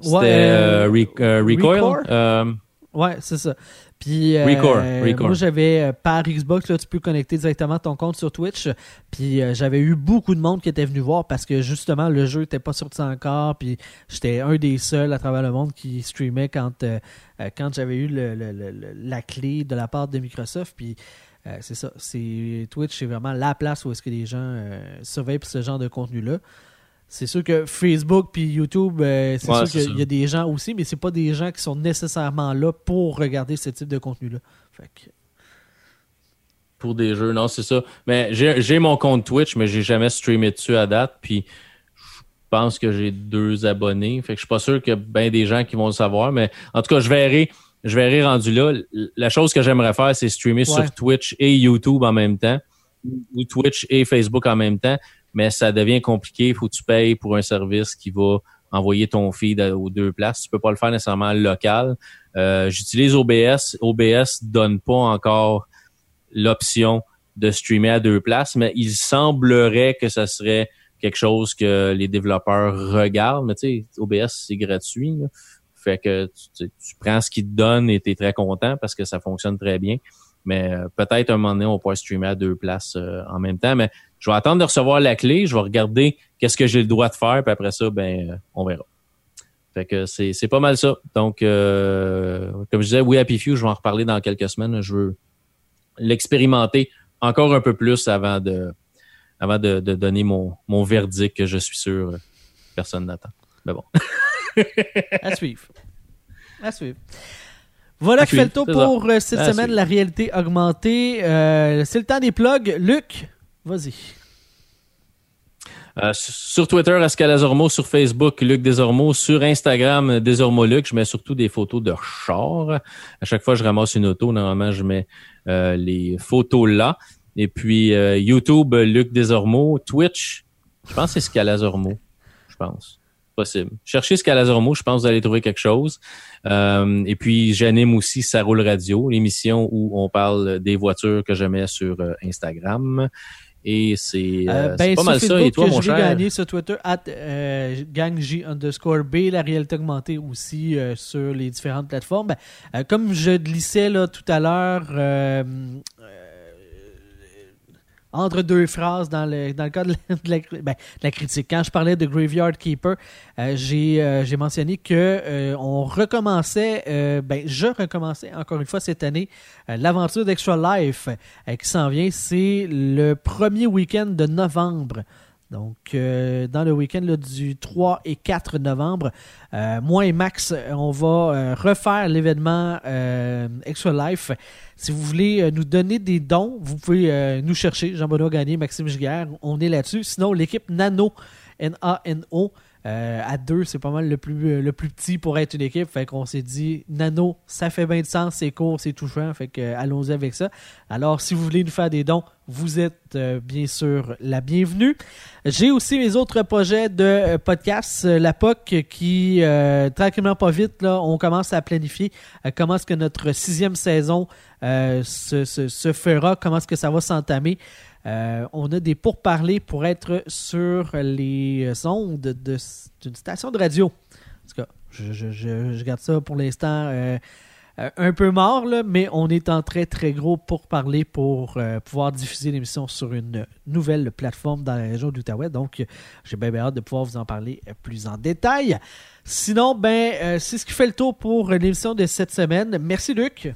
C'était Recoil? Ouais, c'est ça. Puis euh, moi j'avais euh, par Xbox là, tu peux connecter directement ton compte sur Twitch. Puis euh, j'avais eu beaucoup de monde qui était venu voir parce que justement le jeu n'était pas sorti encore. Puis j'étais un des seuls à travers le monde qui streamait quand quand j'avais eu le, la clé de la part de Microsoft. Puis c'est ça, c'est Twitch, c'est vraiment la place où est-ce que les gens surveillent ce genre de contenu là. C'est sûr que Facebook puis YouTube, euh, c'est sûr qu'il y a des gens aussi, mais c'est pas des gens qui sont nécessairement là pour regarder ce type de contenu-là. Pour des jeux, non, c'est ça. Mais j'ai mon compte Twitch, mais j'ai jamais streamé dessus à date. Puis je pense que j'ai deux abonnés. Fait que je suis pas sûr qu'il y a bien des gens qui vont le savoir. Mais en tout cas, je verrai. Je verrai rendu là. La chose que j'aimerais faire, c'est streamer sur Twitch et YouTube en même temps. Ou Twitch et Facebook en même temps mais ça devient compliqué. Il faut que tu payes pour un service qui va envoyer ton feed aux deux places. Tu peux pas le faire nécessairement local. Euh, j'utilise OBS. OBS donne pas encore l'option de streamer à deux places, mais il semblerait que ça serait quelque chose que les développeurs regardent. Mais tu sais, OBS, c'est gratuit. Fait que tu, prends ce qu'il te donne et tu es très content parce que ça fonctionne très bien. Mais euh, peut-être un moment donné, on pourrait streamer à deux places euh, en même temps. Mais je vais attendre de recevoir la clé, je vais regarder qu'est-ce que j'ai le droit de faire, puis après ça, ben, euh, on verra. Fait que c'est, c'est pas mal ça. Donc, comme je disais, oui, Happy Few, je vais en reparler dans quelques semaines. Je veux l'expérimenter encore un peu plus avant de, avant de, donner mon, mon verdict que je suis sûr personne n'attend. Mais bon. à suivre. À suivre. Voilà qui fait le tour pour cette semaine, la réalité augmentée. c'est le temps des plugs. Luc, Vas-y. Euh, sur Twitter, Escalazormo, sur Facebook, Luc Desormeaux, sur Instagram, Desormeaux Luc, je mets surtout des photos de char. À chaque fois que je ramasse une auto, normalement, je mets euh, les photos là. Et puis euh, YouTube, Luc Desormeaux, Twitch, je pense que c'est Scalazormo, je pense. Possible. Cherchez Scalazormo, je pense que vous allez trouver quelque chose. et puis j'anime aussi Ça roule radio, l'émission où on parle des voitures que je mets sur Instagram. Et c'est euh, euh, ben, pas mal ça. Et toi, mon cher? gagné sur Twitter, at euh, gangj underscore B, la réalité augmentée aussi sur les différentes plateformes. Ben, comme je glissais là, tout à l'heure, entre deux phrases dans le, dans le cas de la, ben, critique. Quand je parlais de Graveyard Keeper, euh, j'ai, euh, j'ai mentionné que euh, on recommençait, ben, je recommençais encore une fois cette année l'aventure d'Extra Life qui s'en vient. C'est le premier week-end de novembre. Donc, euh, dans le week-end du 3 et 4 novembre, euh, moi et Max, on va euh, refaire l'événement Extra Life. Si vous voulez nous donner des dons, vous pouvez nous chercher. Jean-Benoît Gagné, Maxime Giguère, on est là-dessus. Sinon, l'équipe Nano, N-A-N-O, Euh, à deux, c'est pas mal le plus, le plus petit pour être une équipe. Fait qu'on s'est dit, Nano, ça fait bien de sens, c'est court, c'est touchant. Fait que allons-y avec ça. Alors, si vous voulez nous faire des dons, vous êtes bien sûr la bienvenue. J'ai aussi mes autres projets de podcast, la POC, qui tranquillement pas vite, on commence à planifier comment est-ce que notre sixième saison se, se, fera, comment est-ce que ça va s'entamer. Euh, on a des pourparlers pour être sur les ondes d'une station de radio. En tout cas, je, garde ça pour l'instant euh, euh, un peu mort, mais on est en très très gros pourparlers pour pouvoir diffuser l'émission sur une nouvelle plateforme dans la région d'Outaouais. Donc, j'ai bien, hâte de pouvoir vous en parler plus en détail. Sinon, ben, c'est ce qui fait le tour pour l'émission de cette semaine. Merci Luc.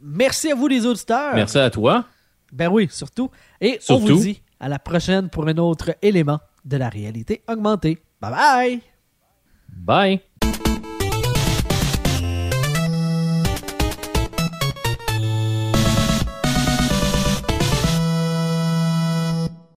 Merci à vous les auditeurs. Merci à toi. Ben oui, surtout. Et on vous dit à la prochaine pour un autre élément de la réalité augmentée. Bye bye! Bye!